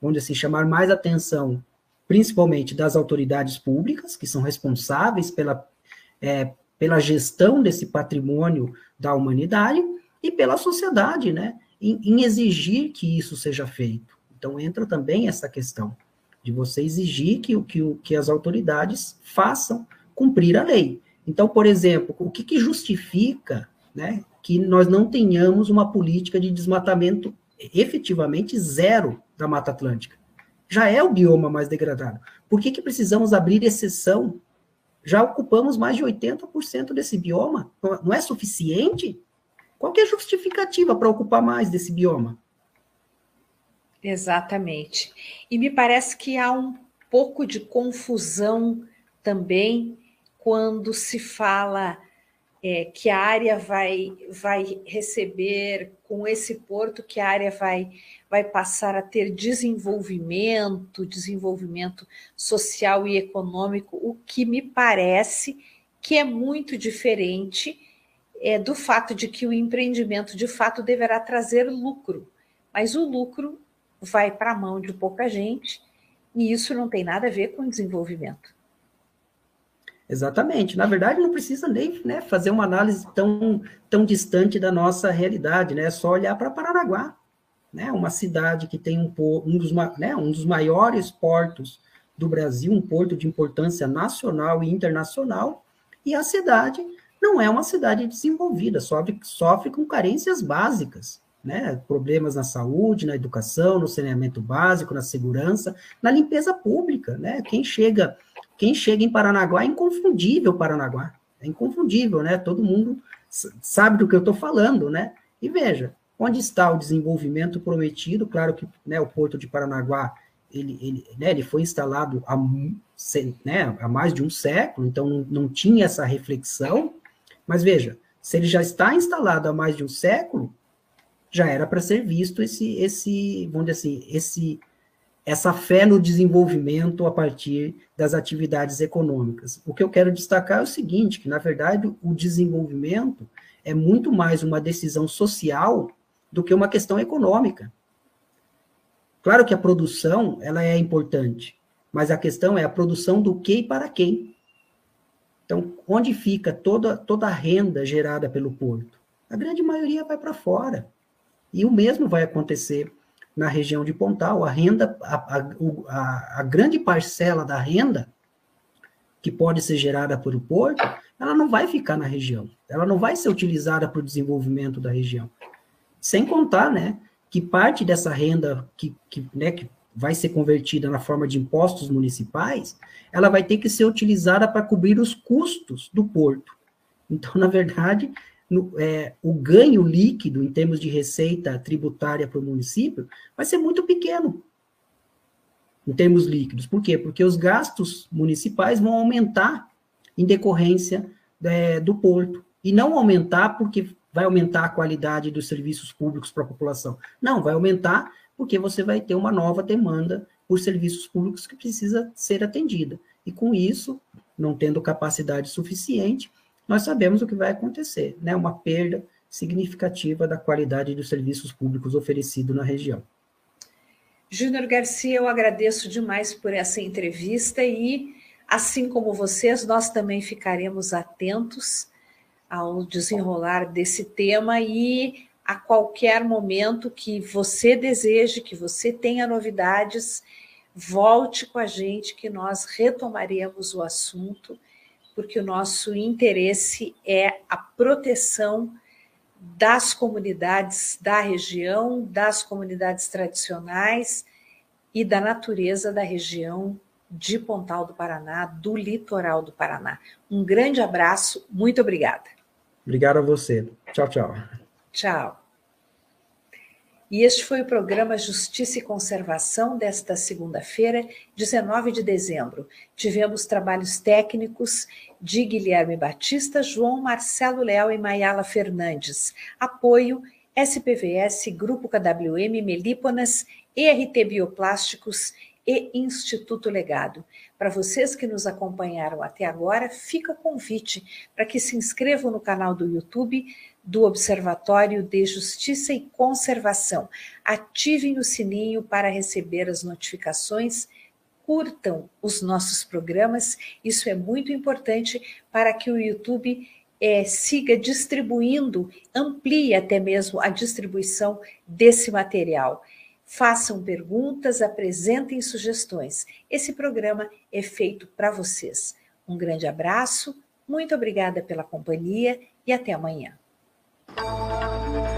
vamos assim, chamar mais atenção, principalmente das autoridades públicas, que são responsáveis pela, é, pela gestão desse patrimônio da humanidade, e pela sociedade, né, em, em exigir que isso seja feito. Então, entra também essa questão. de você exigir que, que, que as autoridades façam cumprir a lei. Então, por exemplo, o que, que justifica né, que nós não tenhamos uma política de desmatamento efetivamente zero da Mata Atlântica? Já é o bioma mais degradado. Por que, que precisamos abrir exceção? Já ocupamos mais de 80% desse bioma. Não é suficiente? Qual é a justificativa para ocupar mais desse bioma? Exatamente. E me parece que há um pouco de confusão também quando se fala é, que a área vai, vai receber, com esse porto, que a área vai, vai passar a ter desenvolvimento, desenvolvimento social e econômico, o que me parece que é muito diferente é, do fato de que o empreendimento de fato deverá trazer lucro, mas o lucro vai para a mão de pouca gente e isso não tem nada a ver com desenvolvimento. Exatamente. Na verdade, não precisa nem né, fazer uma análise tão, tão distante da nossa realidade, né? É só olhar para Paranaguá, né? Uma cidade que tem um, um, dos, né, um dos maiores portos do Brasil, um porto de importância nacional e internacional, e a cidade não é uma cidade desenvolvida, sofre, sofre com carências básicas né? Problemas na saúde, na educação, no saneamento básico, na segurança, na limpeza pública, né? Quem chega, quem chega em Paranaguá é inconfundível Paranaguá. É inconfundível, né? Todo mundo sabe do que eu estou falando, né? E veja, onde está o desenvolvimento prometido? Claro que né, o Porto de Paranaguá ele, ele, né, ele foi instalado há, né, há mais de um século, então não, não tinha essa reflexão. Mas veja, se ele já está instalado há mais de um século, já era para ser visto esse, esse, vamos dizer assim, esse, essa fé no desenvolvimento a partir das atividades econômicas. O que eu quero destacar é o seguinte, que na verdade o desenvolvimento é muito mais uma decisão social do que uma questão econômica. Claro que a produção, ela é importante, mas a questão é a produção do que e para quem. Então, onde fica toda, toda a renda gerada pelo porto? A grande maioria vai para fora. E o mesmo vai acontecer na região de Pontal. A renda, a, a, a grande parcela da renda que pode ser gerada por o porto, ela não vai ficar na região. Ela não vai ser utilizada para o desenvolvimento da região. Sem contar, né, que parte dessa renda que, que, né, que vai ser convertida na forma de impostos municipais, ela vai ter que ser utilizada para cobrir os custos do porto. Então, na verdade, no, é, o ganho líquido em termos de receita tributária para o município vai ser muito pequeno em termos líquidos. Por quê? Porque os gastos municipais vão aumentar em decorrência é, do porto. E não aumentar porque vai aumentar a qualidade dos serviços públicos para a população. Não, vai aumentar porque você vai ter uma nova demanda por serviços públicos que precisa ser atendida. E com isso, não tendo capacidade suficiente, nós sabemos o que vai acontecer, né? Uma perda significativa da qualidade dos serviços públicos oferecidos na região. Júnior Garcia, eu agradeço demais por essa entrevista e, assim como vocês, nós também ficaremos atentos ao desenrolar desse tema e a qualquer momento que você deseje, que você tenha novidades, volte com a gente que nós retomaremos o assunto porque o nosso interesse é a proteção das comunidades da região, das comunidades tradicionais e da natureza da região de Pontal do Paraná, do litoral do Paraná. Um grande abraço, muito obrigada. Obrigado a você. Tchau, tchau. Tchau. E este foi o programa Justiça e Conservação desta segunda-feira, 19 de dezembro. Tivemos trabalhos técnicos de Guilherme Batista, João Marcelo Leal e Maiala Fernandes. Apoio SPVS, Grupo KWM, Melíponas, ERT Bioplásticos e Instituto Legado. Para vocês que nos acompanharam até agora, fica o convite para que se inscrevam no canal do YouTube do Observatório de Justiça e Conservação. Ativem o sininho para receber as notificações. Curtam os nossos programas, isso é muito importante para que o YouTube é, siga distribuindo, amplie até mesmo a distribuição desse material. Façam perguntas, apresentem sugestões. Esse programa é feito para vocês. Um grande abraço, muito obrigada pela companhia e até amanhã. Música